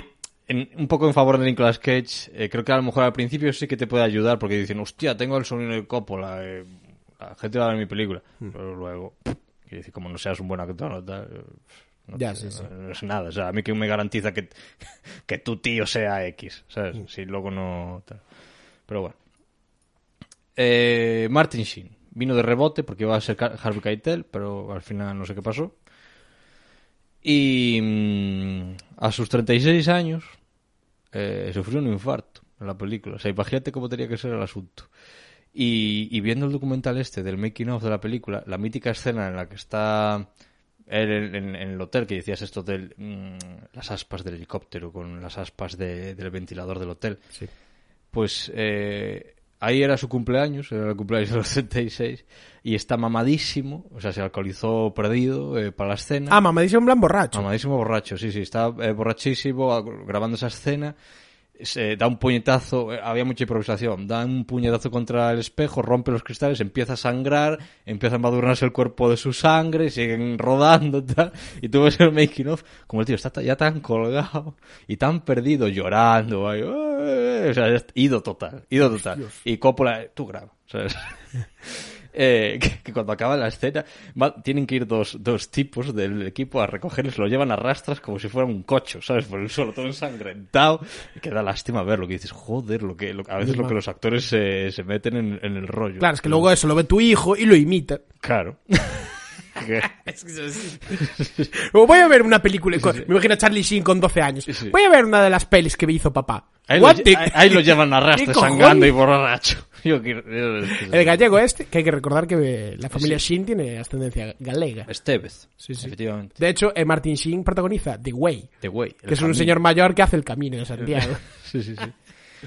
en- un poco en favor de Nicolas Cage, eh, creo que a lo mejor al principio sí que te puede ayudar porque dicen, hostia, tengo el sobrino de Coppola, eh, la gente va a ver mi película. Hmm. Pero luego, quiero decir, como no seas un buen actor, no, tal, eh, no Ya, te- sí, sí. no es nada. O sea, a mí que me garantiza que, que tu tío sea X, ¿sabes? Hmm. Si luego no... tal. Pero bueno. Eh, Martin Sheen vino de rebote porque iba a ser Harvey Keitel, pero al final no sé qué pasó. Y mm, a sus 36 años eh, sufrió un infarto en la película. O sea, imagínate cómo tenía que ser el asunto. Y, y viendo el documental este del making of de la película, la mítica escena en la que está él en, en- en el hotel, que decías esto de las aspas del helicóptero con las aspas de- del ventilador del hotel, pues eh, ahí era su cumpleaños, era el cumpleaños de los 76, y está mamadísimo, o sea, se alcoholizó perdido eh, para la escena. Ah, mamadísimo en plan borracho. Mamadísimo borracho, sí, sí, está eh, borrachísimo a- grabando esa escena. Se da un puñetazo, eh, había mucha improvisación, da un puñetazo contra el espejo, rompe los cristales, empieza a sangrar, empieza a embadurnarse el cuerpo de su sangre, siguen rodando tal, y tú ves el making of, como el tío está ya tan colgado y tan perdido, llorando, ahí, "Eh", o sea, ido total, ido total. Y Coppola, tú graba, ¿sabes? Eh, que, que cuando acaba la escena va- tienen que ir dos, dos tipos del equipo a recogerles, lo llevan a rastras como si fuera un cocho, ¿sabes? Por el suelo, todo ensangrentado. Que da lástima verlo, que dices, joder, lo que, lo- a veces lo que los actores se, se meten en, en el rollo. Claro, es que luego eso lo ve tu hijo y lo imita. Claro. O voy a ver una película. con- Me imagino a Charlie Sheen con 12 años. Sí. Voy a ver una de las pelis que me hizo papá. ahí, lo, the- ahí- ahí lo llevan a rastras, ¿Qué cojones? sangrando y borracho. Yo quiero- El gallego este, que hay que recordar que eh, la familia Sheen tiene ascendencia galega. Estevez. Sí, sí. Efectivamente. De hecho, eh, Martin Sheen protagoniza The Way, The Way. el que es un señor mayor que hace el camino de Santiago. Sí, sí, sí.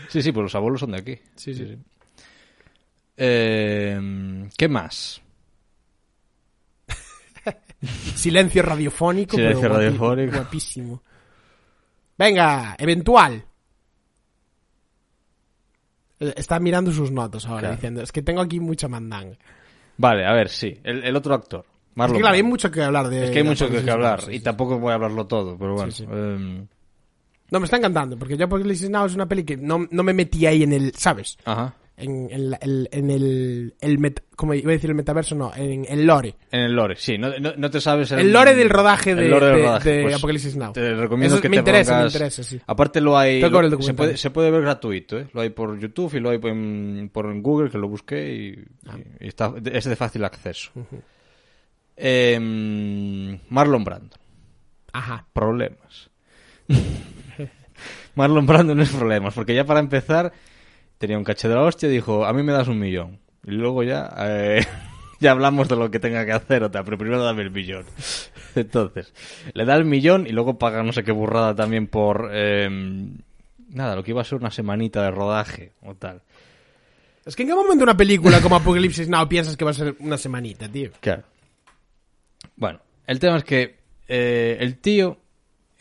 Sí, sí, pues los abuelos son de aquí. Sí, sí. Eh, ¿Qué más? Silencio radiofónico. Silencio pero radiofónico. Guapísimo. Venga, eventual. Eh, Está mirando sus notas ahora, Claro. diciendo, es que tengo aquí mucha mandanga. Vale, a ver, sí. El, el otro actor. Es que claro, hay mucho que hablar de... Es que hay mucho que, hablar sí, y tampoco voy a hablarlo todo, pero bueno. Sí, em, No, me está encantando, porque yo Apocalipsis Now es una peli que no, no me metí ahí en el, ¿sabes? ajá. En, en en el, el met- como iba a decir el metaverso, no, en el lore. En el lore, sí. No, no, no te sabes El lore del rodaje de, el lore del de- rodaje, de pues, Apocalipsis Now. Te recomiendo Eso que me te interesa, me pongas- interesa, sí. Aparte lo hay... Lo- se, puede, se puede ver gratuito, ¿eh? Lo hay por YouTube y lo hay por, en- por Google, que lo busqué y, Ah. y está, es de fácil acceso. Em, Marlon Brando. Ajá. problemas. Marlon Brando no es problemas, porque ya para empezar tenía un caché de la hostia dijo, a mí me das un millón. Y luego ya, eh, ya hablamos de lo que tenga que hacer, o pero primero dame el millón. Entonces, le da el millón y luego paga no sé qué burrada también por... eh, nada, lo que iba a ser una semanita de rodaje o tal. Es que en qué momento una película como Apocalipsis Now piensas que va a ser una semanita, tío. Claro. Bueno, el tema es que eh, el tío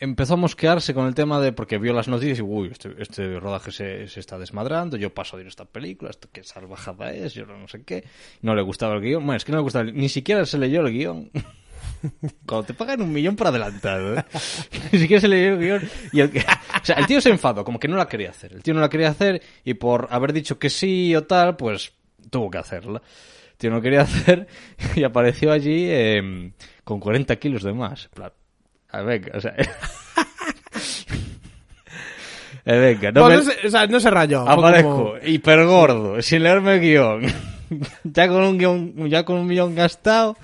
empezó a mosquearse con el tema de porque vio las noticias y uy, este, este rodaje se, se está desmadrando, yo paso de ir esta película, esto qué salvajada es, yo no sé qué. No le gustaba el guion. Bueno, es que no le gustaba, ni siquiera se leyó el guion. Cuando te pagan un millón por adelantado, ¿eh? Ni siquiera se leyó el guion. El, o sea, el tío se enfadó, como que no la quería hacer. El tío no la quería hacer y por haber dicho que sí o tal, pues tuvo que hacerla. El tío no quería hacer y apareció allí eh, con 40 kilos de más. A ver, o sea... Eh, venga, no Bueno, me- no, se, o sea, no se rayó. Aparezco como- hiper gordo, sin leerme el guion. ya con un guion, ya con un millón gastado.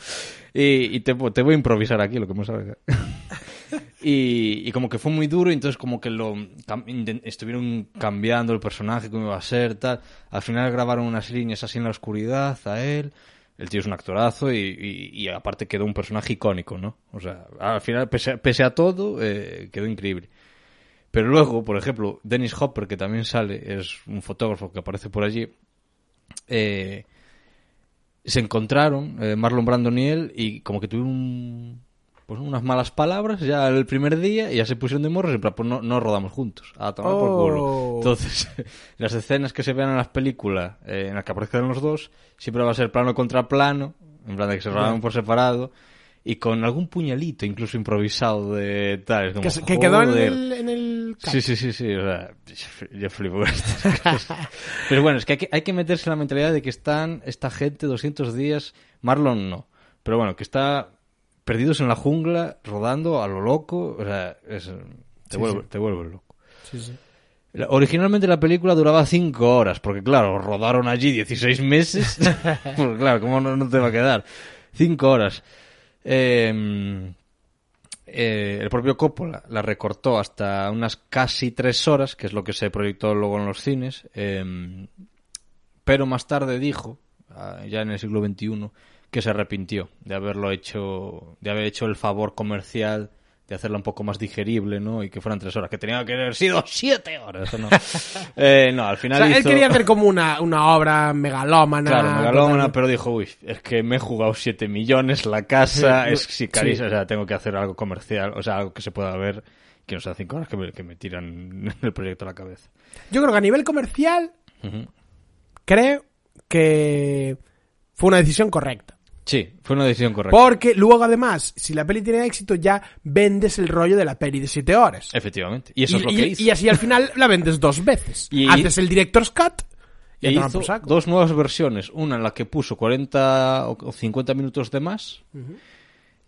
Y, y te, te voy a improvisar aquí lo que me salga. y, y como que fue muy duro, y entonces como que lo cam- estuvieron cambiando el personaje, cómo iba a ser, tal. Al final grabaron unas líneas así en la oscuridad a él. El tío es un actorazo y, y- y aparte quedó un personaje icónico, ¿no? O sea, al final, pese a, todo, eh, quedó increíble. Pero luego, por ejemplo, Dennis Hopper, que también sale, es un fotógrafo que aparece por allí, eh, se encontraron, eh, Marlon Brandon y él, y como que tuvieron un- pues unas malas palabras ya el primer día y ya se pusieron de morros y plan, pues no, no rodamos juntos, a tomar por culo. Oh. Entonces, las escenas que se vean en las películas eh, en las que aparezcan los dos, siempre va a ser plano contra plano, en plan de que se rodaron por separado, y con algún puñalito incluso improvisado de tal. como, Que, quedó en el, en el Sí, sí, sí, sí, o sea, yo flipo con estas cosas. Pero bueno, es que hay, que hay que meterse en la mentalidad de que están esta gente 200 días, Marlon no, pero bueno, que está perdidos en la jungla, rodando a lo loco, o sea, es, te, Sí, vuelve, sí. te vuelve loco. Sí, sí. La- Originalmente la película duraba 5 horas, porque claro, rodaron allí 16 meses, pues claro, ¿cómo no, no te va a quedar? 5 horas. Eh, eh, el propio Coppola la recortó hasta unas casi 3 horas, que es lo que se proyectó luego en los cines, eh, pero más tarde dijo, ah, ya en el siglo XXI, que se arrepintió de haberlo hecho, de haber hecho el favor comercial de hacerla un poco más digerible, ¿no? Y que fueran tres horas, que tenía que haber sido siete horas, ¿no? Eh, no, al O final él quería hacer como una, una obra megalómana. Claro, megalómana, total. pero dijo, uy, es que me he jugado 7 millones, la casa, Sí, es sí. si carísima, o sea, tengo que hacer algo comercial, o sea, algo que se pueda ver, que no sea 5 horas que me, que me tiran el proyecto a la cabeza. Yo creo que a nivel comercial, creo que fue una decisión correcta. Sí, fue una decisión correcta. Porque luego, además, si la peli tiene éxito, ya vendes el rollo de la peli de 7 horas. Efectivamente. Y eso y, es lo y- que hizo. y así al final la vendes dos veces. Y- Haces el director's cut y, tomar hizo dos nuevas versiones. Una en la que puso 40 o o 50 minutos de más.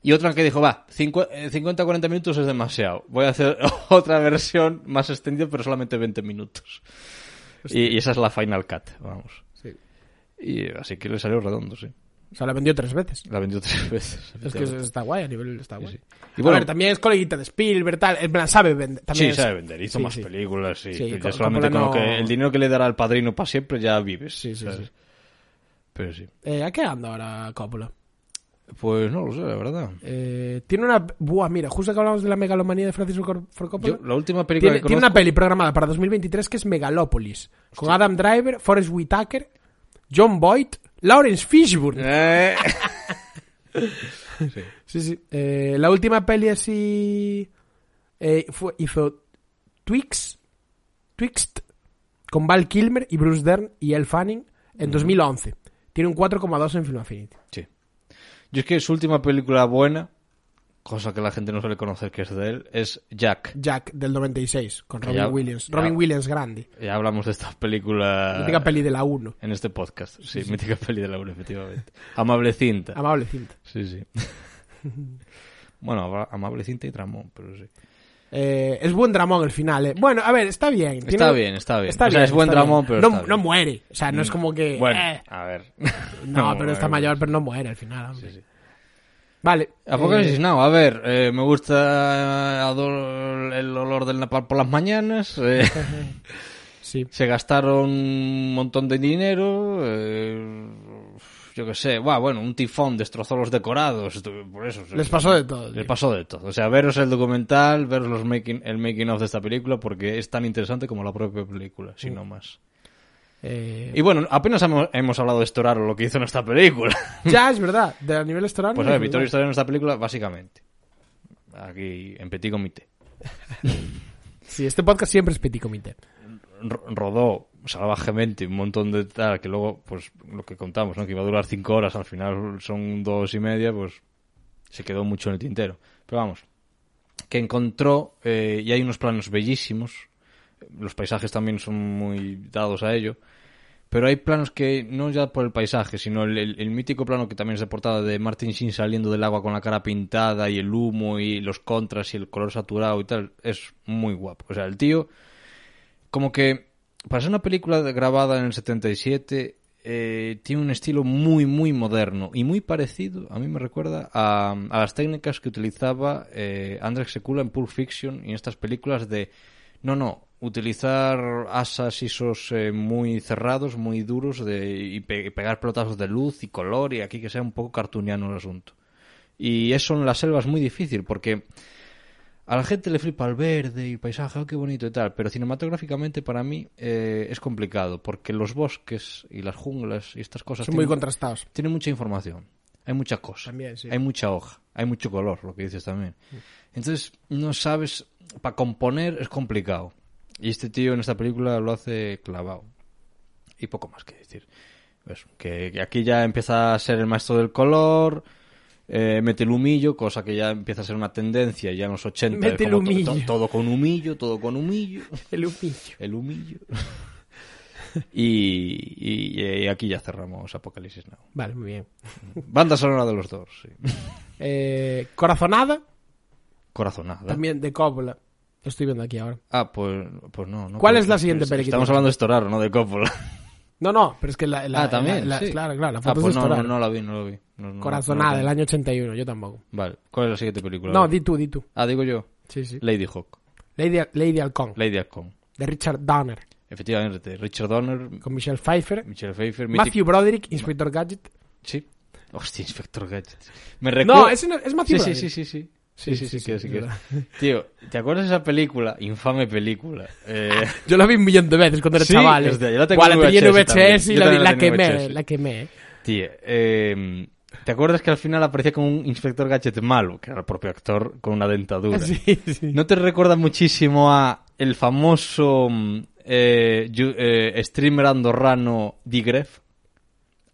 Y otra en que dijo, va, 50-40 minutos es demasiado. Voy a hacer otra versión más extendida, pero solamente 20 minutos. Y, y esa es la Final Cut, vamos. Sí. Y así que le salió redondo, sí. O sea, la vendió tres veces. La vendió tres veces. Es que está guay, a nivel está guay. sí. Y Y bueno- a ver, también es coleguita de Spielberg, tal. En plan, sabe vender. También Sí, es- sabe vender. Hizo Sí, más películas. Sí, ya Co- solamente con lo que el dinero que le dará al padrino para siempre ya vives. Sí, sí, ¿sabes? sí. Pero sí. Eh, ¿A qué anda ahora Coppola? Pues no lo sé, la verdad. Eh, tiene una... Buah, mira, justo que hablamos de la megalomanía de Francis Ford Coppola. Yo, la última película tiene, que tiene una peli programada para 2023 que es Megalopolis. Con Adam Driver, Forrest Whitaker, John Boyd, Lawrence Fishburne. Eh. Sí, sí. Eh, la última peli así... eh, fue, hizo Twix, Twixt, con Val Kilmer y Bruce Dern y Elle Fanning en 2011. Tiene un 4,2 en Film Affinity. Sí. Yo es que su última película buena, cosa que la gente no suele conocer que es de él, es Jack. Jack, del 96, con Robin ya- Williams. ya- Robin Williams grande. Ya hablamos de esta película Mítica peli de la 1. en este podcast. Sí, mítica peli de Laura, efectivamente. Amable cinta. Amable cinta. Sí, sí. bueno, ama- amable cinta y tramón, pero sí. Eh, es buen dramón el final, eh. Bueno, a ver, está bien. Está Tiene- bien, está bien. Está O sea, bien, es buen está dramón, pero no, está bien. no muere. O sea, no es como que... Bueno, eh, a ver. no, pero está mayor, pero no muere al final. hombre. Sí, sí. Vale. Apocalipsis eh, Now, a ver, eh, me gusta eh, el olor del napal por las mañanas. eh, sí. se gastaron un montón de dinero. eh, yo qué sé, buah, bueno, un tifón destrozó los decorados. Por eso. Les pasó de todo. Les pasó de todo. O sea, veros el documental, veros los making, el making of de esta película, porque es tan interesante como la propia película, si no más. Eh, Y bueno, apenas hemos, hemos hablado de Storaro, lo que hizo en esta película. ya, es verdad. De a nivel estorano. Pues a ver, Vittorio Storaro en esta película, básicamente. Aquí, en petit comité. Sí, este podcast siempre es petit comité. ro- rodó salvajemente un montón de tal que luego pues lo que contamos no que iba a durar cinco horas al final son dos y media pues se quedó mucho en el tintero pero vamos que encontró eh, y hay unos planos bellísimos los paisajes también son muy dados a ello pero hay planos que no ya por el paisaje sino el, mítico plano que también es de portada de Martin Sheen saliendo del agua con la cara pintada y el humo y los contras y el color saturado y tal es muy guapo. O sea el tío como que para ser una película grabada en el 77 eh, tiene un estilo muy muy moderno y muy parecido a mí me recuerda a, a las técnicas que utilizaba eh, Andrzej Sekula en Pulp Fiction y en estas películas de no no utilizar asas ISOs eh, muy cerrados muy duros de, y pe- pegar pelotazos de luz y color y aquí que sea un poco cartuniano el asunto y eso en la selva es muy difícil porque a la gente le flipa el verde y el paisaje, oh, qué bonito y tal, pero cinematográficamente para mí eh, es complicado, porque los bosques y las junglas y estas cosas Son muy tienen, contrastados. tienen mucha información, hay mucha cosa, También, sí. hay mucha hoja, hay mucho color, lo que dices también. Entonces, no sabes, para componer es complicado. Y este tío en esta película lo hace clavado. Y poco más que decir. Eso, que, que aquí ya empieza a ser el maestro del color, eh, mete el humillo, cosa que ya empieza a ser una tendencia ya en los 80. Mete el humillo. todo con humillo, todo con humillo. El humillo. El humillo. y, y- y aquí ya cerramos Apocalipsis Now. Vale, muy bien. Banda sonora de los dos, sí. Eh, Corazonada, Corazonada. también de Coppola. Lo estoy viendo aquí ahora. Ah, pues, pues no. no ¿Cuál es la siguiente peli que Estamos hablando de Storaro, no de Coppola. No, no, pero es que la... la- ah, también. la- la- sí. Claro, claro, la ah, foto pues es no, no, la vi, no la vi. No, Corazonada, del año 81, yo tampoco. Vale, ¿cuál es la siguiente película? No, di tú, di tú. Ah, digo yo. Sí, sí. Lady Hawk. Lady, Lady Halcón, Lady Halcón. de Richard Donner, Efectivamente, Richard Donner, con Michelle Pfeiffer, Michelle Pfeiffer, Matthew Broderick, Inspector Gadget. Sí. Hostia, Inspector Gadget. Me recuerda... No, no- es Matthew Sí, sí, Broderick. sí, sí, sí. Sí, sí, sí, sí, que sí, verdad. Tío, ¿te acuerdas de esa película? Infame película. Eh, Yo la vi un millón de veces cuando era Sí, chaval. ¿eh? hostia, yo la tengo en la tenía en VHS y la, la quemé, la quemé. tío, eh, ¿te acuerdas que al final aparecía como un inspector gadget malo? Que era el propio actor con una dentadura. Sí, sí. ¿No te recuerda muchísimo a el famoso mm, eh, eh, streamer andorrano Digref?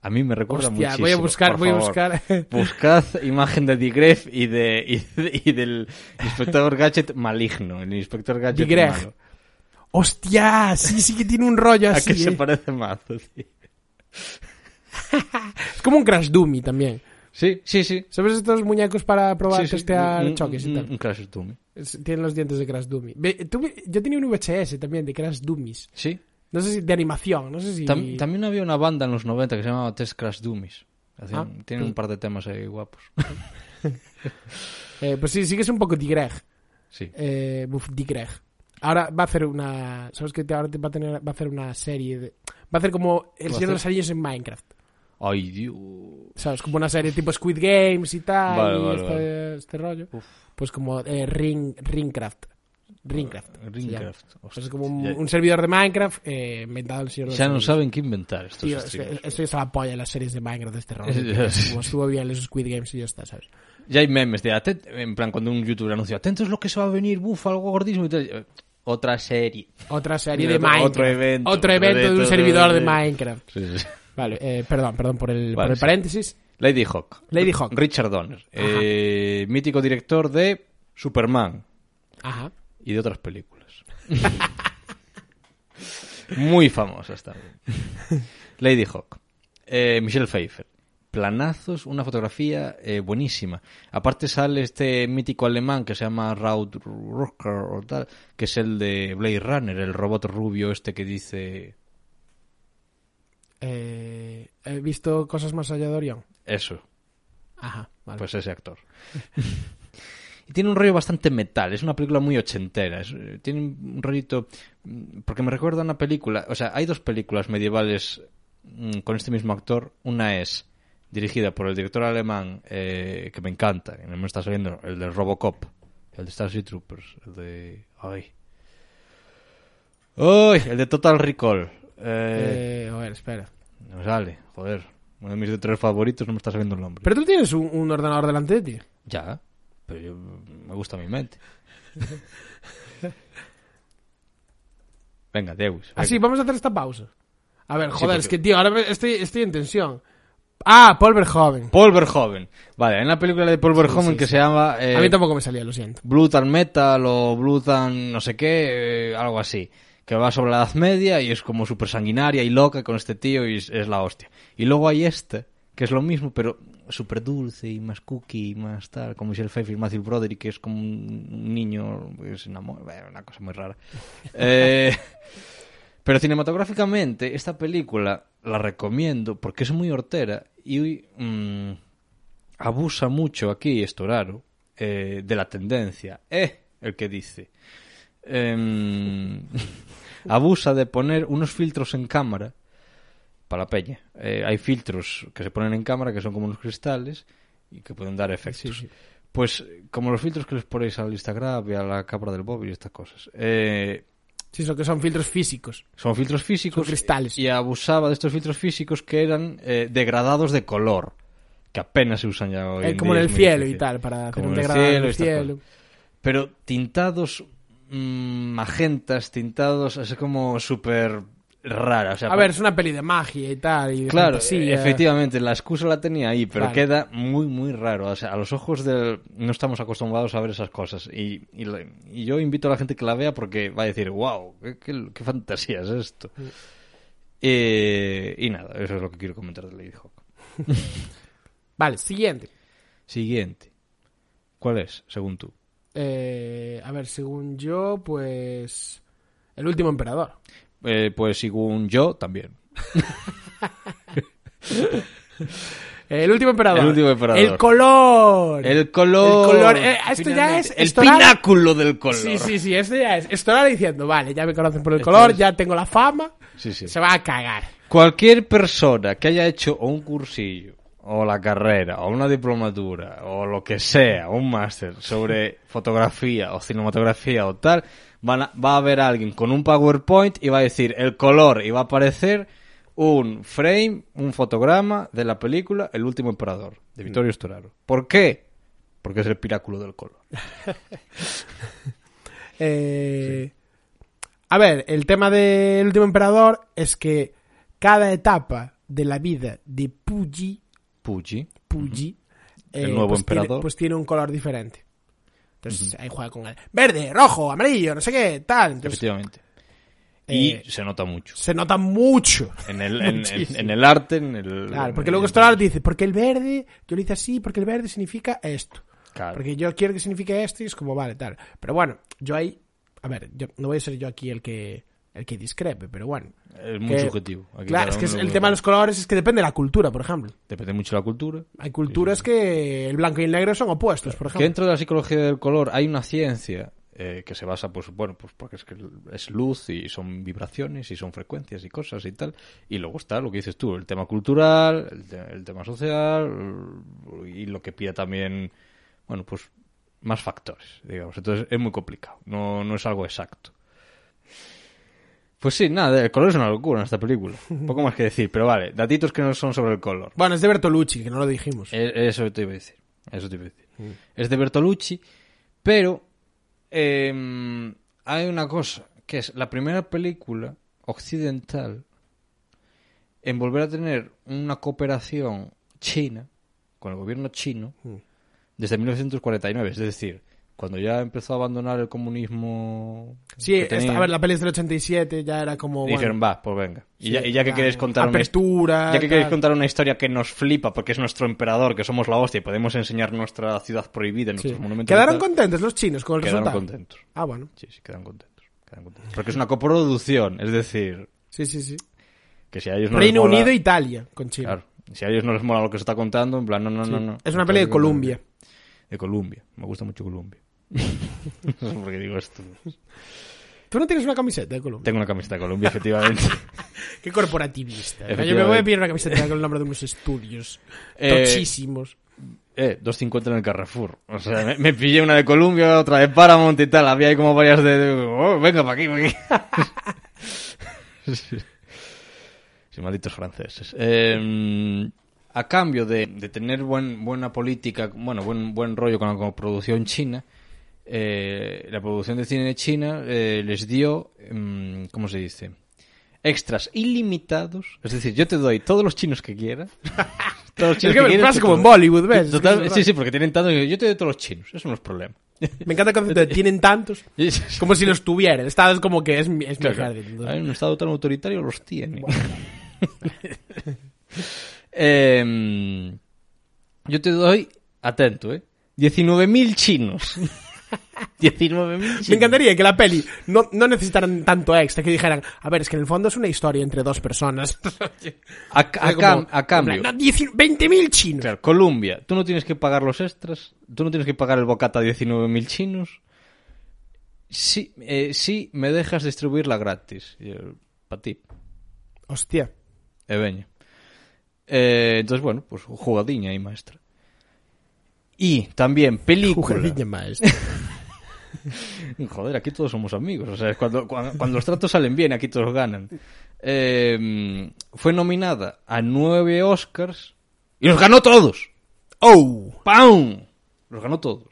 A mí me recuerda Hostia, muchísimo. voy a buscar, voy a buscar. Buscad imagen de Digref y, de, y, de- y del inspector gadget maligno, el inspector gadget Digref. malo. Hostia, sí, sí que tiene un rollo ¿A así. qué se eh. parece tío? Es como un Crash Dummy también. Sí, sí, sí. ¿Sabes estos muñecos para probar Sí, testear un- choques y tal? Un Crash Dummy. Tienen los dientes de Crash Dummy. Yo tenía un VHS también de Crash Dummies. Sí. No sé si de animación, no sé si... Tam- también había una banda en los 90 que se llamaba Test Crash Dummies. Hacían- Ah, tienen un pues- par de temas ahí guapos. Eh, pues sí, sí que es un poco Digreg. Sí. Eh, buf, Digreg. Ahora va a hacer una... ¿Sabes que ahora va a, tener, va a hacer una serie de... Va a hacer como El ¿Va a Señor de los? Anillos en Minecraft. Ay, Dios. ¿Sabes? Como una serie tipo Squid Games y tal. Vale, y vale, este, vale. este rollo. Pues como eh, Ring, Ringcraft. Ringcraft. llama. Ringcraft. Pues Hostia, es como un, ya- un servidor de Minecraft eh, inventado el Señor Ya no saben qué inventar estos Tío, es la polla de las series de Minecraft de este sí. Como estuvo bien los Squid Games y ya está, ¿sabes? Ya hay memes de atent- en plan cuando un youtuber anuncia atentos lo que se va a venir, buf, algo gordísimo y tal. Eh, Otra serie. Otra serie Otro- de Minecraft. otro evento. Otro evento de un servidor de. Minecraft. Sí, sí, sí. Vale, eh, perdón, perdón por el, por Vale, el sí. paréntesis. Lady Hawk. Lady Hawk. Richard Donner. eh, mítico director de Superman Ajá. Y de otras películas. Muy famosas también. Lady Hawk. Eh, Michelle Pfeiffer. Planazos, una fotografía eh, buenísima. Aparte sale este mítico alemán que se llama Raud Rucker o tal, que es el de Blade Runner, el robot rubio este que dice Eh, he visto cosas más allá de Orión. eso. Ajá, vale. Pues ese actor. y tiene un rollo bastante metal, es una película muy ochentera. es- eh, tiene un rollito. mm, Porque me recuerda a una película. O sea, hay dos películas medievales mm, con este mismo actor. Una es dirigida por el director alemán eh, que me encanta, que no me está saliendo, el de Robocop, el de Starship Troopers, el de. ¡Ay! ¡Ay! El de Total Recall. Eh, Eh, a ver, espera. No sale, joder. Uno de mis directores favoritos no me está saliendo el nombre. Pero tú tienes un, un ordenador delante de ti. Ya, pero yo, me gusta mi mente. venga, Deus. Así, vamos a hacer esta pausa. A ver, joder, porque- es que, tío, ahora estoy, estoy en tensión. Ah, Paul Verhoeven. Paul Verhoeven. Vale, hay una película de Paul Verhoeven sí, que sí. se llama eh, A mí tampoco me salía, lo siento. And Metal o and no sé qué, eh, algo así. Que va sobre la Edad Media y es como súper sanguinaria y loca con este tío y es, es la hostia. Y luego hay este, que es lo mismo, pero súper dulce y más cookie y más tal, como Michelle Pfeiffer y Matthew Broderick, que es como un niño que se enamora, una cosa muy rara. Eh, pero cinematográficamente, esta película la recomiendo porque es muy hortera y mm, abusa mucho aquí, esto raro, eh, de la tendencia. Eh, el que dice. Em, abusa de poner unos filtros en cámara para la peña. Eh, hay filtros que se ponen en cámara que son como unos cristales y que pueden dar efectos. Sí, sí. Pues como los filtros que les ponéis al Instagram y a la cámara del móvil y estas cosas. Eh, Sí, eso que son filtros físicos. son filtros físicos. Son cristales. Y abusaba de estos filtros físicos que eran eh, degradados de color. Que apenas se usan ya hoy. En como día, en el cielo y tal, para hacer Como un en el cielo cielo. Pero tintados mm, magentas, tintados así como súper rara. O sea, A ver, es una peli de magia y tal. Y Claro, fantasía. efectivamente, la excusa la tenía ahí, pero Vale. queda muy, muy raro. O sea, a los ojos del... No estamos acostumbrados a ver esas cosas. Y, y, yo invito a la gente que la vea porque va a decir, wow, qué, qué- qué fantasía es esto. Mm. Eh, y nada, eso es lo que quiero comentar de Lady Hawk. Vale, siguiente. Siguiente. ¿Cuál es, según tú? Eh, a ver, según yo, pues... El último emperador. Eh, pues según yo, también. El último emperador. El último emperador. El color. El color... El color, eh, esto ya es El pináculo del color. Sí, sí, sí, esto ya es. Esto ahora diciendo, vale, ya me conocen por el color, es- ya tengo la fama. Sí, sí. Se va a cagar. Cualquier persona que haya hecho un cursillo o la carrera, o una diplomatura, o lo que sea, un máster sobre fotografía o cinematografía o tal, van a- va a haber alguien con un PowerPoint y va a decir el color y va a aparecer un frame, un fotograma de la película El último emperador, de Vittorio Storaro. ¿Por qué? Porque es el piráculo del color. Eh, A ver, el tema del último emperador es que cada etapa de la vida de Puyi. Puyi eh, El nuevo pues tiene- emperador. pues tiene un color diferente. Entonces ahí juega con el verde, rojo, amarillo, no sé qué, tal. Entonces, Efectivamente. Y eh, se nota mucho. se nota mucho. En el, en, en- en el arte, en el... Claro, porque luego el- Stolar dice, porque el verde, yo lo hice así, porque el verde significa esto. Claro. Porque yo quiero que signifique esto y es como, vale, tal. Pero bueno, yo ahí, a ver, yo, no voy a ser yo aquí el que el que discrepe, pero bueno. Es muy que- subjetivo. Aquí Claro, es que es- el tema de los colores es que depende de la cultura, por ejemplo. Depende mucho de la cultura. Hay culturas que el blanco y el negro son opuestos, por Que ejemplo. dentro de la psicología del color hay una ciencia eh, que se basa, pues bueno, pues porque es que es luz y son vibraciones y son frecuencias y cosas y tal. Y luego está lo que dices tú, el tema cultural, el, te- el tema social y lo que pide también, bueno, pues más factores, digamos. Entonces es muy complicado, no, no es algo exacto. Pues sí, nada, el color es una locura en esta película. Poco más que decir, pero vale, datitos que no son sobre el color. Bueno, es de Bertolucci, que no lo dijimos. E- Eso te iba a decir. Eso te iba a decir. Es de Bertolucci, pero em, hay una cosa, que es la primera película occidental en volver a tener una cooperación china con el gobierno chino desde 1949. Es decir, cuando ya empezó a abandonar el comunismo. Sí, esta- a ver, la peli es del 87, ya era como... dijeron, va, pues venga. Y, sí, ya, y ya que queréis contar una apertura, ya que queréis contar una historia que nos flipa porque es nuestro emperador, que somos la hostia y podemos enseñar nuestra ciudad prohibida, Sí. nuestros monumentos. ¿Quedaron contentos los chinos con el Quedaron resultado? contentos. Ah, bueno. Sí, sí, quedan contentos. quedan contentos. Porque es una coproducción, es decir, Sí, sí, sí. que si a ellos no Reino mola, Unido Italia con China. Claro, si a ellos no les mola lo que se está contando, en plan, no, no, Sí. no, no. Es una peli de Colombia. De Colombia. Me gusta mucho Colombia. No sé por qué digo esto. ¿Tú no tienes una camiseta de Colombia? Tengo una camiseta de Colombia, efectivamente. Qué corporativista. Yo me voy a pedir una camiseta con el nombre de unos estudios Eh, tochísimos. Eh, 2.50 en el Carrefour. O sea, me, me pillé una de Columbia, otra de Paramount y tal. Había ahí como varias de... oh, venga, para aquí, para aquí. sí. Sí, malditos franceses. Eh, a cambio de, de tener buen, buena política, bueno, buen, buen rollo con la coproducción china, eh, la producción de cine de China eh, les dio, mm, ¿cómo se dice? Extras ilimitados. Es decir, yo te doy todos los chinos que quieras. todos los Es chinos que me quieras, pasa te como en. Bollywood, ¿ves? Total- Es que sí, es sí, porque tienen tantos. Yo te doy todos los chinos, eso no es problema. Me encanta el concepto de tienen tantos como si los tuvieran. El Estado es como que es mi, es mi Claro, jardín. Entonces, Hay un estado tan autoritario, los tiene. Em, yo te doy, atento, ¿eh? 19.000 chinos. 19.000 chinos. Me encantaría que la peli no, no necesitaran tanto extra, que dijeran, a ver, es que en el fondo es una historia entre dos personas. A, a Como- cam- a cambio, plan, "No, 10 20.000 chinos. claro, Colombia, tú no tienes que pagar los extras, tú no tienes que pagar el bocata a 19.000 chinos. Sí, eh, sí, me dejas distribuirla gratis. Para ti. Hostia. E veña. Eh, entonces, bueno, pues jugadiña ahí, maestra. Y también película. Joder, aquí todos somos amigos. O sea, cuando, cuando, cuando los tratos salen bien, aquí todos ganan. Eh, fue nominada a nueve Oscars y los ganó todos. ¡Oh! ¡Pam! Los ganó todos.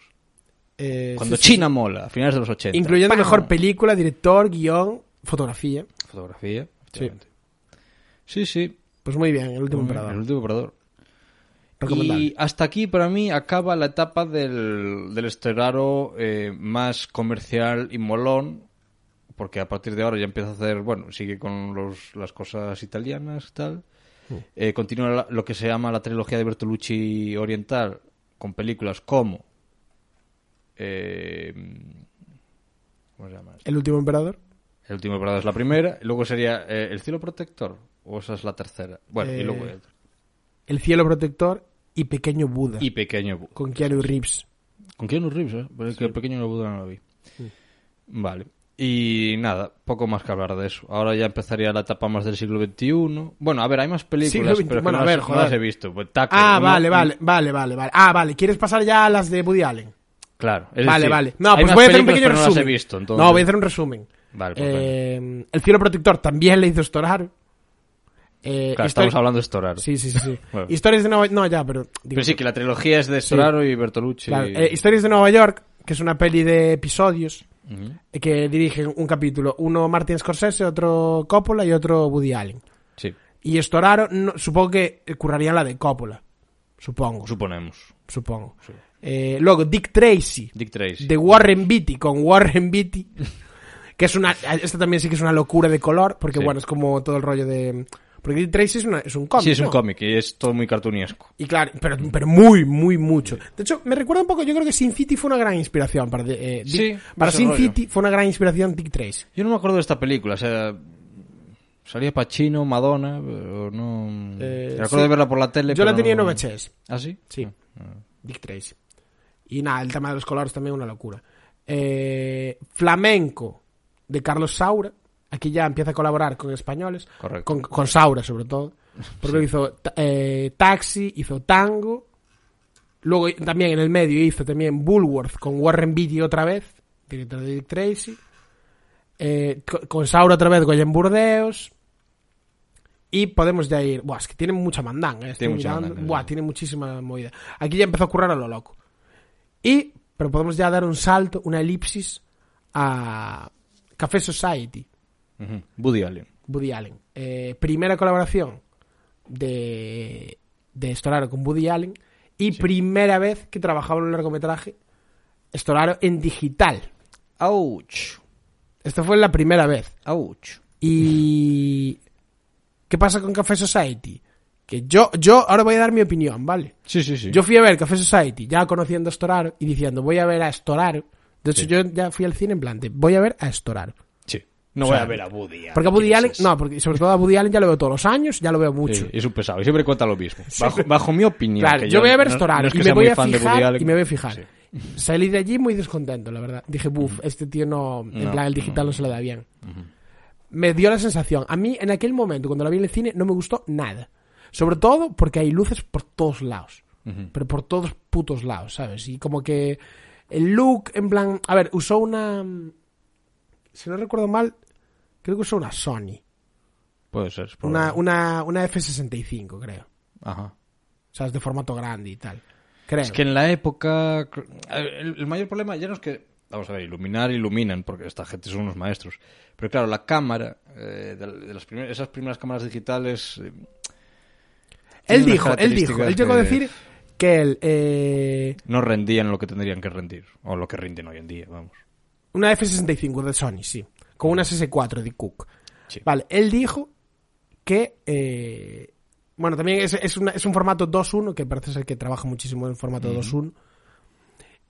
Eh, Cuando sí, sí, China mola, a finales de los 80. Incluyendo ¡Pam! mejor película, director, guion, fotografía. Fotografía, efectivamente. Sí, sí. Pues muy bien, el último emperador. El último operador. Y hasta aquí para mí acaba la etapa del, del Esteraro eh, más comercial y molón, porque a partir de ahora ya empieza a hacer, bueno, sigue con los, las cosas italianas tal. Eh, continúa la- lo que se llama la trilogía de Bertolucci oriental con películas como... eh, ¿Cómo se llama? El último emperador. El último emperador es la primera, luego sería El cielo protector, o esa es la tercera. Bueno, y luego... El cielo protector y Pequeño Buda. Y Pequeño Con Keanu Reeves. Con Keanu Reeves, ¿eh? Pero es que el pequeño no Buda no lo vi. Vale. Y nada, poco más que hablar de eso. Ahora ya empezaría la etapa más del siglo XXI. Bueno, a ver, hay más películas, XXI. pero que Bueno, no, a ver, las, no joder. las he visto. Pues, Ah, uno- vale, vale, vale, vale, vale. Ah, vale. ¿Quieres pasar ya a las de Woody Allen? Claro. es vale, decir, vale. No, pues voy a hacer un pequeño no resumen. las he visto, entonces. No, voy a hacer un resumen. Vale, pues Eh, el cielo protector también le hizo Storaro. Eh, Claro, estamos hablando de Storaro. Sí, sí, sí. sí. Bueno. Historias de Nueva No, ya, pero. digo, Pero sí, que la trilogía es de Storaro y Bertolucci. claro, eh, Historias de Nueva York, que es una peli de episodios eh, que dirigen un capítulo. Uno Martin Scorsese, otro Coppola y otro Woody Allen. Sí, Y Storaro, no- supongo que curraría la de Coppola. Supongo. suponemos. supongo. Eh, luego, Dick Tracy. Dick Tracy. de Warren Beatty con Warren Beatty que es una esta también sí que es una locura de color porque Sí. bueno es como todo el rollo de porque Dick Tracy es, una- es un cómic Sí, es un cómic y es todo muy cartunesco. y claro pero, pero muy muy mucho. De hecho me recuerda un poco yo creo que Sin City fue una gran inspiración para eh, Dick- Sí, para Sin rollo. City fue una gran inspiración Dick Tracy Yo no me acuerdo de esta película, o sea, salía Pacino, Madonna, pero no... Eh, me acuerdo sí. de verla por la tele, yo la tenía en no- VHS ¿Ah, sí? sí. Dick Tracy y nada el tema de los colores también una locura. Eh, flamenco de Carlos Saura aquí ya empieza a colaborar con españoles Correcto. con, con Saura sobre todo. Porque hizo eh, Taxi hizo Tango. Luego también en el medio hizo también Bullworth con Warren Beatty otra vez director de Dick Tracy. Eh, co- con Saura otra vez Goyen Burdeos. Y podemos ya ir buah, es que tiene mucha mandanga eh, Tiene mucha mirando. mandanga, Buah, tiene muchísima movida. Aquí ya empezó a currar a lo loco. Y pero podemos ya dar un salto una elipsis a Café Society Woody Allen. Woody Allen. Eh, primera colaboración de, de Storaro con Woody Allen y primera vez que trabajaba en un largometraje Storaro en digital. ¡Auch! Esto fue la primera vez. ¡Auch! Y... ¿Qué pasa con Café Society? Que yo, yo ahora voy a dar mi opinión, ¿vale? Sí, sí, sí. Yo fui a ver Café Society, ya conociendo a Storaro y diciendo, voy a ver a Storaro. De hecho, Sí. yo ya fui al cine en plan de, voy a ver a Storaro. No O voy a ver a Woody Allen. Porque a Woody ¿Quién Allen, no, porque sobre todo a Woody Allen ya lo veo todos los años, ya lo veo mucho. Sí, es un pesado. Y siempre cuenta lo mismo. Bajo, bajo mi opinión. Claro, que yo voy a ver no- no es que y me voy a fijar y me voy a fijar. Sí. Salí de allí muy descontento, la verdad. Dije, buf, este tío no, en No, plan el digital no, se le da bien. Me dio la sensación. A mí en aquel momento cuando la vi en el cine no me gustó nada. Sobre todo porque hay luces por todos lados. Pero por todos putos lados, ¿sabes? Y como que el look, en plan, a ver, usó una si no recuerdo mal, creo que usó una Sony, Puede ser. es una una una F65, creo. Ajá. ¿Sabes? De formato grande y tal. Creo. Es que en la época. El, el mayor problema ya no es que. Vamos a ver, iluminar, iluminan, porque esta gente son unos maestros. Pero claro, la cámara, eh, de, de las primeras, esas primeras cámaras digitales. eh, Él dijo, él dijo, él llegó a decir que él, eh, No rendían lo que tendrían que rendir. O lo que rinden hoy en día, vamos. una F65 de Sony, sí, con una S4 de Cook. Sí. Vale, él dijo que, eh, bueno, también es, es, una- es un formato 2.1, que parece ser que trabaja muchísimo en formato 2.1.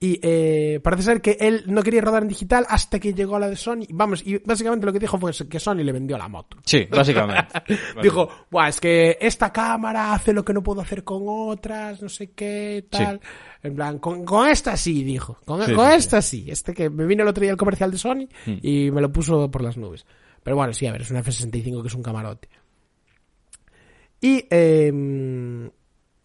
Y eh, parece ser que él no quería rodar en digital hasta que llegó a la de Sony. Vamos, y básicamente lo que dijo fue que Sony le vendió la moto. Sí, básicamente. Dijo, Buah, es que esta cámara hace lo que no puedo hacer con otras, no sé qué, tal. En plan, con, con esta sí, dijo. Con, Sí, con sí, esta sí. Este que me vino el otro día el comercial de Sony y me lo puso por las nubes. Pero bueno, sí, a ver, es una F65 que es un camarote. Y, eh,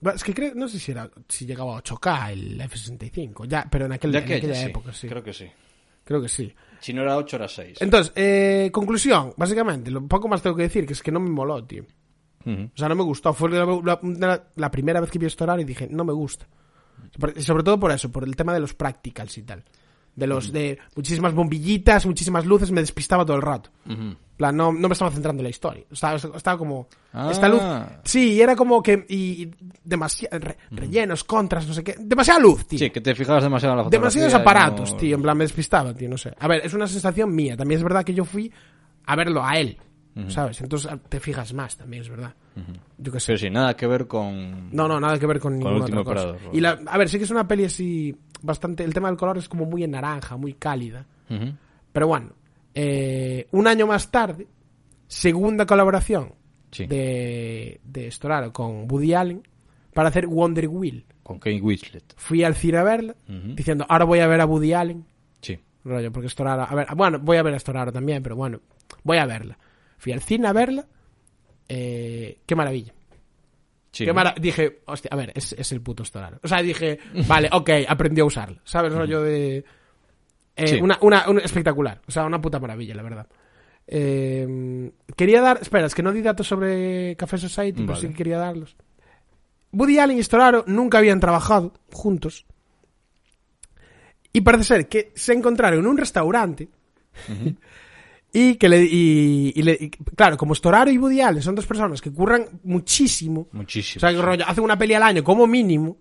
bueno, es que creo, no sé si era, si llegaba a 8K el F65, ya, pero en, aquel, De en aquella, aquella sí. época, sí. Creo que sí. Creo que sí. Si no era 8, era 6. Entonces, eh, conclusión, básicamente, lo poco más tengo que decir, que es que no me moló, tío. O sea, no me gustó. Fue la, la- la- la primera vez que vi Storar y dije, no me gusta. Sobre todo por eso, por el tema de los practicals y tal. De los de muchísimas bombillitas, muchísimas luces, me despistaba todo el rato. En plan, no, no me estaba centrando en la historia. Estaba, estaba como. Ah. Esta luz. Sí, y era como que. Y, demasiado. rellenos, contras, no sé qué. Demasiada luz, tío. Sí, que te fijabas demasiado en la fotografía. Demasiados y aparatos, no- tío. En plan, me despistaba, tío, no sé. A ver, es una sensación mía. También es verdad que yo fui a verlo a él. ¿Sabes? Entonces te fijas más, también es verdad. Yo qué sé. Pero sí, nada que ver con... No, no, nada que ver con ninguna Último otra cosa. Emperador, Y la, a ver, sí que es una peli así bastante... El tema del color es como muy en naranja, muy cálida. Ujú. Pero bueno, eh, un año más tarde, segunda colaboración Sí. de, de Storaro con Woody Allen para hacer Wonder Wheel. Con Kate Winslet. Fui al cine a verla, Ujú. diciendo, ahora voy a ver a Woody Allen. Sí. Rollo, porque Storaro... A ver, bueno, voy a ver a Storaro también, pero bueno, voy a verla. Fui al cine a verla. Eh, qué maravilla. Sí, Qué Dije, hostia, a ver, es, es el puto Storaro. O sea, dije, vale, ok, aprendió a usarlo. ¿Sabes? Rollo de... eh, Sí. una, una, espectacular. O sea, una puta maravilla, la verdad. Eh, quería dar... Espera, es que no di datos sobre Café Society, pero Vale. sí que quería darlos. Woody Allen y Storaro nunca habían trabajado juntos. Y parece ser que se encontraron en un restaurante y que le... Y, y le- y, claro, como Storaro y Woody Allen son dos personas que curran muchísimo. Muchísimo. O sea, que sí. rollo, hacen una peli al año como mínimo.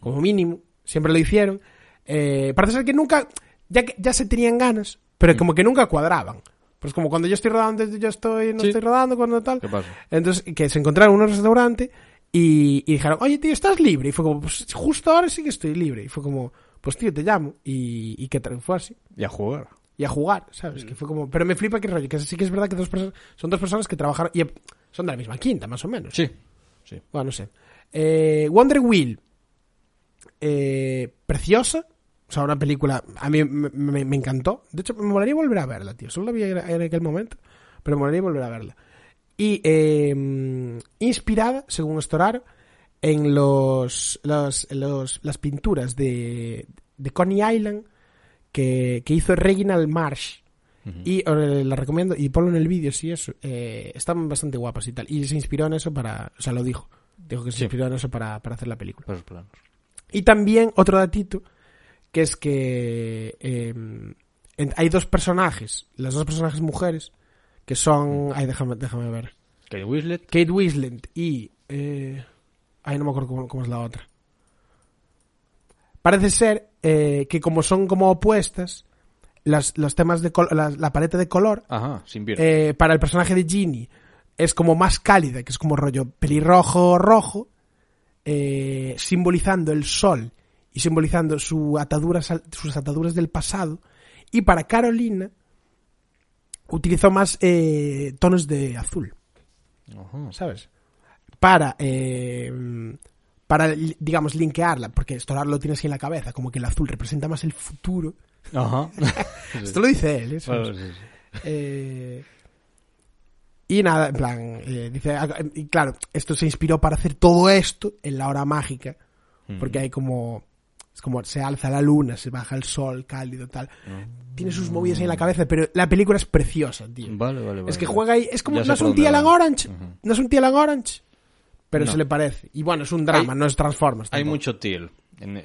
Como mínimo. Siempre lo hicieron. Eh, parece ser que nunca... Ya, que- ya se tenían ganas, pero como que nunca cuadraban. Pues como cuando yo estoy rodando, yo estoy, no Sí. estoy rodando, cuando tal. ¿Qué pasa? Entonces, que se encontraron en un restaurante y, y dijeron, oye, tío, ¿estás libre? Y fue como, pues justo ahora sí que estoy libre. Y fue como, pues tío, te llamo. Y, y que fue así. Y a jugar. Y a jugar, ¿sabes? Que fue como, pero me flipa que rollo, que sí que es verdad que dos personas, son dos personas que trabajaron, y son de la misma quinta, más o menos. Sí. Sí. Bueno, no sé. Eh, Wonder Wheel. Eh, preciosa. O sea, una película. A mí me, me- me encantó. De hecho, me molaría volver a verla, tío. Solo la vi en aquel momento. Pero me molaría volver a verla. Y eh, inspirada, según Storaro, en los, los, los- las pinturas de, de Coney Island que, que hizo Reginald Marsh. Y eh, la recomiendo, y ponlo en el vídeo si eso. eh, están bastante guapas y tal. Y se inspiró en eso para. O sea, lo dijo. Dijo que se Sí. inspiró en eso para, para hacer la película. Para esos planos. Y también otro datito, que es que eh, en- hay dos personajes, las dos personajes mujeres, que son... Ay, déjame, déjame ver. Kate Winslet. Kate Winslet y... Eh, ay, no me acuerdo cómo, cómo es la otra. Parece ser eh, que como son como opuestas, las, los temas de la, la paleta de color Ajá, eh, para el personaje de Ginny es como más cálida, que es como rollo pelirrojo rojo, eh, simbolizando el sol y simbolizando su ataduras, al- sus ataduras del pasado. Y para Carolina utilizó más eh, tonos de azul, Ajá. ¿sabes? Para, eh, para, digamos, linkearla, porque esto ahora lo tienes ahí en la cabeza, como que el azul representa más el futuro. Ajá. Esto lo dice él, ¿eh? ¿sabes? Bueno, sí, sí. Eh, y nada, en plan, eh, dice, ah, y claro, esto se inspiró para hacer todo esto en la hora mágica, porque hay como, es como se alza la luna, se baja el sol cálido, tal. Tiene sus movidas ahí en la cabeza, pero la película es preciosa, tío. Vale, vale, vale. es que juega ahí, es como, Ya no es un va. Orange, no es un Tielan Orange, pero No. se le parece. Y bueno, es un drama, no es Transformers. Hay mucho teal.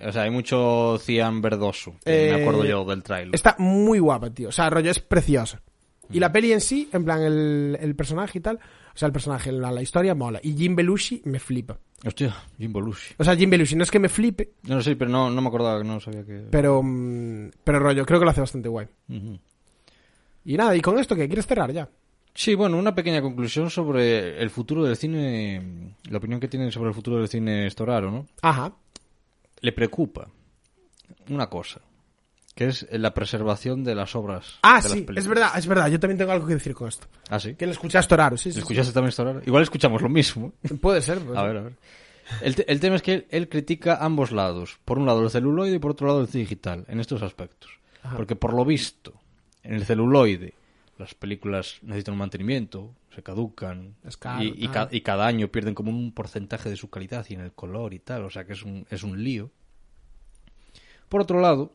O sea, hay mucho cian verdoso. que Eh, me acuerdo yo del trailer. Está muy guapa, tío. O sea, rollo es preciosa. Y la peli en sí, en plan, el, el personaje y tal. O sea, el personaje, la, la historia mola. Y Jim Belushi me flipa. Hostia, Jim Belushi. O sea, Jim Belushi no es que me flipe, No sé, pero no, no me acordaba, no sabía que... pero, mm, pero rollo, creo que lo hace bastante guay. Y nada, y con esto, ¿qué? ¿Quieres cerrar ya? Sí, bueno, una pequeña conclusión sobre el futuro del cine, la opinión que tienen sobre el futuro del cine Storaro, ¿no? Ajá. Le preocupa una cosa, que es la preservación de las obras. Ah, de sí, es verdad, es verdad. Yo también tengo algo que decir con esto. Ah, sí. Que le escuchaste Toraro, sí, sí. sí. ¿Escuchaste también Storaro? Igual escuchamos lo mismo. Puede ser. puede A ver, a ver. El, te- el tema es que él, él critica ambos lados. Por un lado el celuloide y por otro lado el digital, en estos aspectos. Porque por lo visto, en el celuloide, las películas necesitan un mantenimiento, se caducan. Es caro, y, y tal. ca- y cada año pierden como un porcentaje de su calidad y en el color y tal. O sea que es un, es un lío. Por otro lado,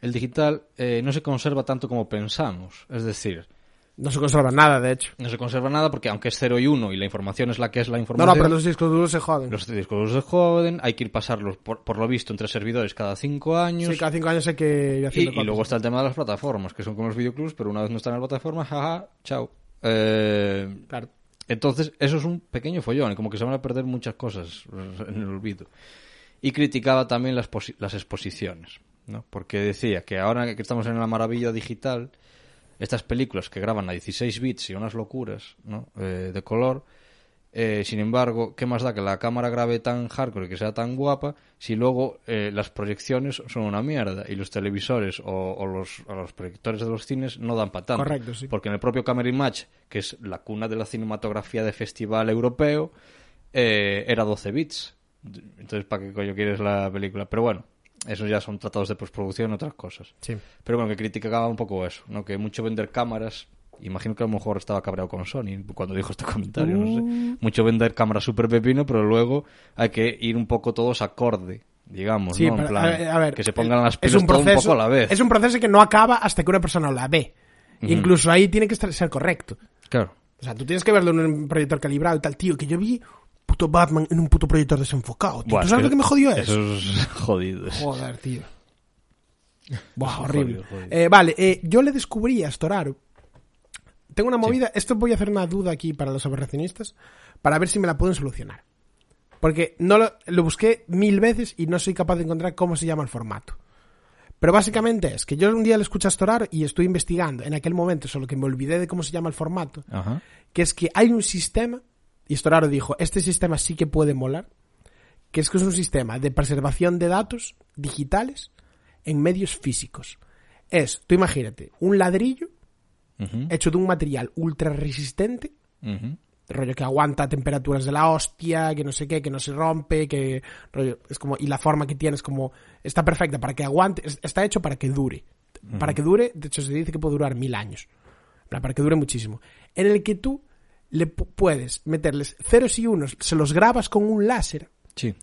el digital eh, no se conserva tanto como pensamos. Es decir, No se conserva nada, de hecho. no se conserva nada porque aunque es 0 y 1 y la información es la que es la No, información... no, pero los discos duros se joden. Los discos duros se joden, hay que ir pasarlos por, por lo visto entre servidores cada cinco años. Sí, cada cinco años hay que ir y, haciendo y copias. luego está el tema de las plataformas, que son como los videoclubs, pero una vez no están en la plataforma, jaja, chao. Eh, Claro. entonces, eso es un pequeño follón, y como que se van a perder muchas cosas en el olvido. Y criticaba también las, las exposiciones, ¿no? Porque decía que ahora que estamos en la maravilla digital, estas películas que graban a 16 bits y unas locuras, ¿no? Eh, de color, eh, sin embargo, ¿qué más da que la cámara grabe tan hardcore y que sea tan guapa si luego eh, las proyecciones son una mierda y los televisores o, o los, o los proyectores de los cines no dan para tanto? Correcto, sí. Porque en el propio Camera Image, que es la cuna de la cinematografía de festival europeo, eh, era 12 bits. Entonces, ¿para qué coño quieres la película? Pero bueno, esos ya son tratados de postproducción, otras cosas. Sí. Pero bueno, que criticaba un poco eso, ¿no? Que mucho vender cámaras, imagino que a lo mejor estaba cabreado con Sony cuando dijo este comentario, no sé. Mucho vender cámaras super pepino, pero luego hay que ir un poco todos acorde, digamos, Sí, ¿no? En plan, a ver, a ver, que se pongan las es pilas un todo un proceso, poco a la vez. Es un proceso que no acaba hasta que una persona la ve. Incluso ahí tiene que estar, ser correcto. Claro. O sea, tú tienes que verlo en un proyector calibrado y tal, tío, que yo vi puto Batman en un puto proyector desenfocado. Tío. Buah, ¿Tú es sabes lo que me jodió eso? Eso es jodido. Joder, tío. Buah, horrible. jodido. Eh, vale, eh, yo le descubrí a Storaro. Tengo una movida, esto voy a hacer una duda aquí para los aberracionistas, para ver si me la pueden solucionar. Porque no lo, lo busqué mil veces y no soy capaz de encontrar cómo se llama el formato. Pero básicamente es que yo un día le escuché a Storaro y estoy investigando en aquel momento, solo que me olvidé de cómo se llama el formato, Ajá. que es que hay un sistema, y Storaro dijo, este sistema sí que puede molar, que es que es un sistema de preservación de datos digitales en medios físicos. Es, tú imagínate, un ladrillo hecho de un material ultra resistente, rollo que aguanta temperaturas de la hostia, que no sé qué, que no se rompe, que rollo, es como, y la forma que tiene es como, está perfecta para que aguante, es- está hecho para que dure. Para que dure, de hecho se dice que puede durar mil años. Para que dure muchísimo. En el que tú le pu- puedes meterles ceros y unos, se los grabas con un láser, Sí.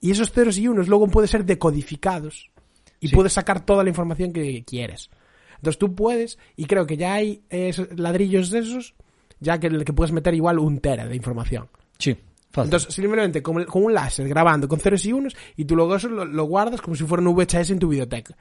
y esos ceros y unos luego pueden ser decodificados y Sí. puedes sacar toda la información que quieres. Entonces tú puedes, y creo que ya hay eh, ladrillos de esos, ya que, que puedes meter igual un tera de información. Sí. Fácil. Entonces, simplemente con, con un láser grabando con ceros y unos, y tú luego eso lo, lo guardas como si fuera un VHS en tu biblioteca.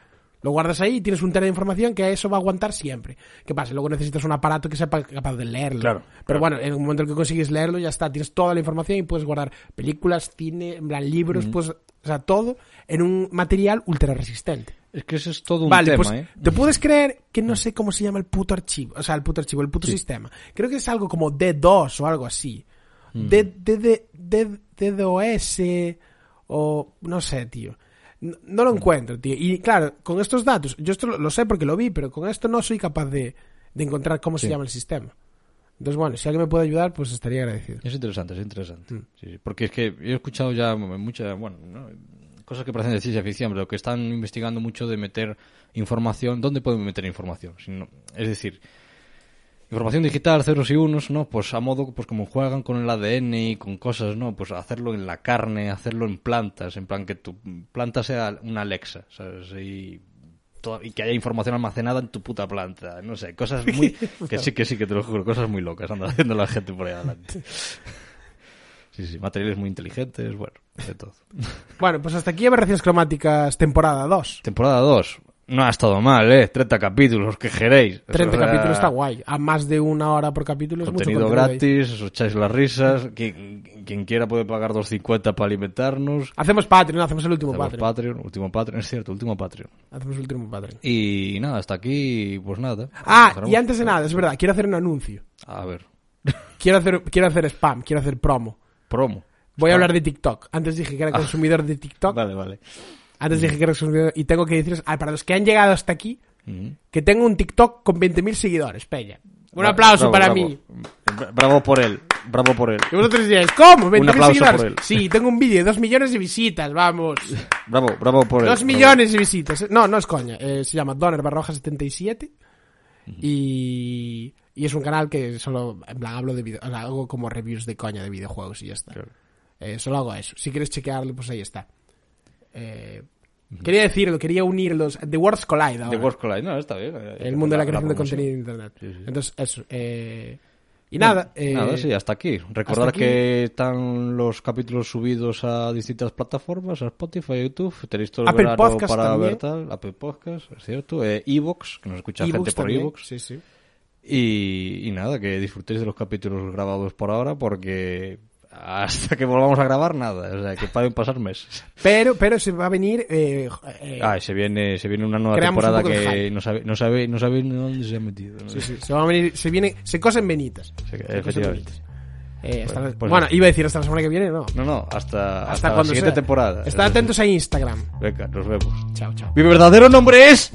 Lo guardas ahí y tienes un tera de información que eso va a aguantar siempre. ¿Qué pasa? Luego necesitas un aparato que sepa capaz de leerlo. Claro, Pero bueno, en el momento en que consigues leerlo, ya está. Tienes toda la información y puedes guardar películas, cine, en plan, libros, pues, o sea, todo en un material ultra resistente. Es que ese es todo un Vale, tema, pues ¿eh? te puedes creer que no sé cómo se llama el puto archivo, o sea, el puto archivo, el puto sistema. Creo que es algo como D2 o algo así. Mm. D, D, D, D- DDoS o no sé, tío. No, no lo encuentro, tío. Y claro, con estos datos, yo esto lo, lo sé porque lo vi, pero con esto no soy capaz de, de encontrar cómo se llama el sistema. Entonces, bueno, si alguien me puede ayudar, pues estaría agradecido. Es interesante, es interesante. Mm. Sí, sí. Porque es que yo he escuchado ya muchas, bueno, ¿no? cosas que parecen de ciencia ficción, pero que están investigando mucho de meter información. ¿Dónde pueden meter información? Si no- es decir, información digital, ceros y unos, ¿no? Pues a modo, pues como juegan con el ADN y con cosas, ¿no? Pues hacerlo en la carne, hacerlo en plantas, en plan que tu planta sea una Alexa, ¿sabes? Y, que haya información almacenada en tu puta planta, no sé, cosas muy... que sí, que sí, que te lo juro, cosas muy locas anda haciendo la gente por ahí adelante. Sí, sí, materiales muy inteligentes, bueno, de todo. Bueno, pues hasta aquí Aberraciones Cromáticas temporada 2. Temporada 2. No ha estado mal, ¿eh? 30 capítulos, que queréis. 30 O sea, capítulos está guay. A más de una hora por capítulo es mucho Contenido contenido ahí. gratis, os echáis las risas. Quien, quien quiera puede pagar 2.50 para alimentarnos. Hacemos Patreon, hacemos el último Hacemos Patreon. Patreon, último Patreon, es cierto, último Patreon. Hacemos el último Patreon. Y nada, hasta aquí, pues nada. Ah, Cerramos. y antes de nada, es verdad, quiero hacer un anuncio. A ver, Quiero hacer, quiero hacer spam, quiero hacer promo. promo. Voy a Spam. hablar de TikTok. Antes dije que era consumidor de TikTok. Vale, vale. Antes dije que era consumidor. Y tengo que deciros, ah, para los que han llegado hasta aquí, Ujú. que tengo un TikTok con 20.000 seguidores, Peña. Un Bra- aplauso bravo, para bravo. mí. Bra- Bravo por él, bravo por él. Y vosotros diréis, ¿cómo? ¿20.000 aplauso seguidores? por él. Sí, tengo un vídeo de 2 millones de visitas, vamos. Bravo, bravo por él. 2 bravo. millones de visitas. No, no es coña. Eh, se llama Donner Barroja 77. Y, y es un canal que solo, en plan, hablo de video, o sea, hago como reviews de coña de videojuegos y ya está. Claro. Eh, solo hago eso. Si quieres chequearlo, pues ahí está. Eh, quería decirlo, quería unirlos. The Worlds Collide ahora. The World Collide, no, está bien. el mundo de la creación de contenido en internet. Sí, sí. Entonces, eso. eh, y nada. eh, Nada, sí, hasta aquí. Recordar aquí. que están los capítulos subidos a distintas plataformas, a Spotify, a YouTube. Tenéis todo el Apple verano Podcast para también. ver tal. Apple Podcast, es cierto. Eh, Evox, que nos escucha gente por. Evox. Sí, sí. Y, y nada, que disfrutéis de los capítulos grabados por ahora porque hasta que volvamos a grabar, nada. O sea, que pueden pasar meses. Pero, pero se va a venir. Eh, eh, Ah, se viene, se viene una nueva un temporada que no sabe, no sabe, no sabe dónde se ha metido. ¿no? sí, sí, se va a venir. Se viene. Se cosen venitas. Sí, Se cosen efectivamente. venitas. Eh, hasta la- pues bueno, eso. iba a decir hasta la semana que viene, no. No, no, hasta, hasta, Hasta la siguiente sea. temporada. Estad atentos a Instagram. Venga, nos vemos. Chao, chao. Mi verdadero nombre es...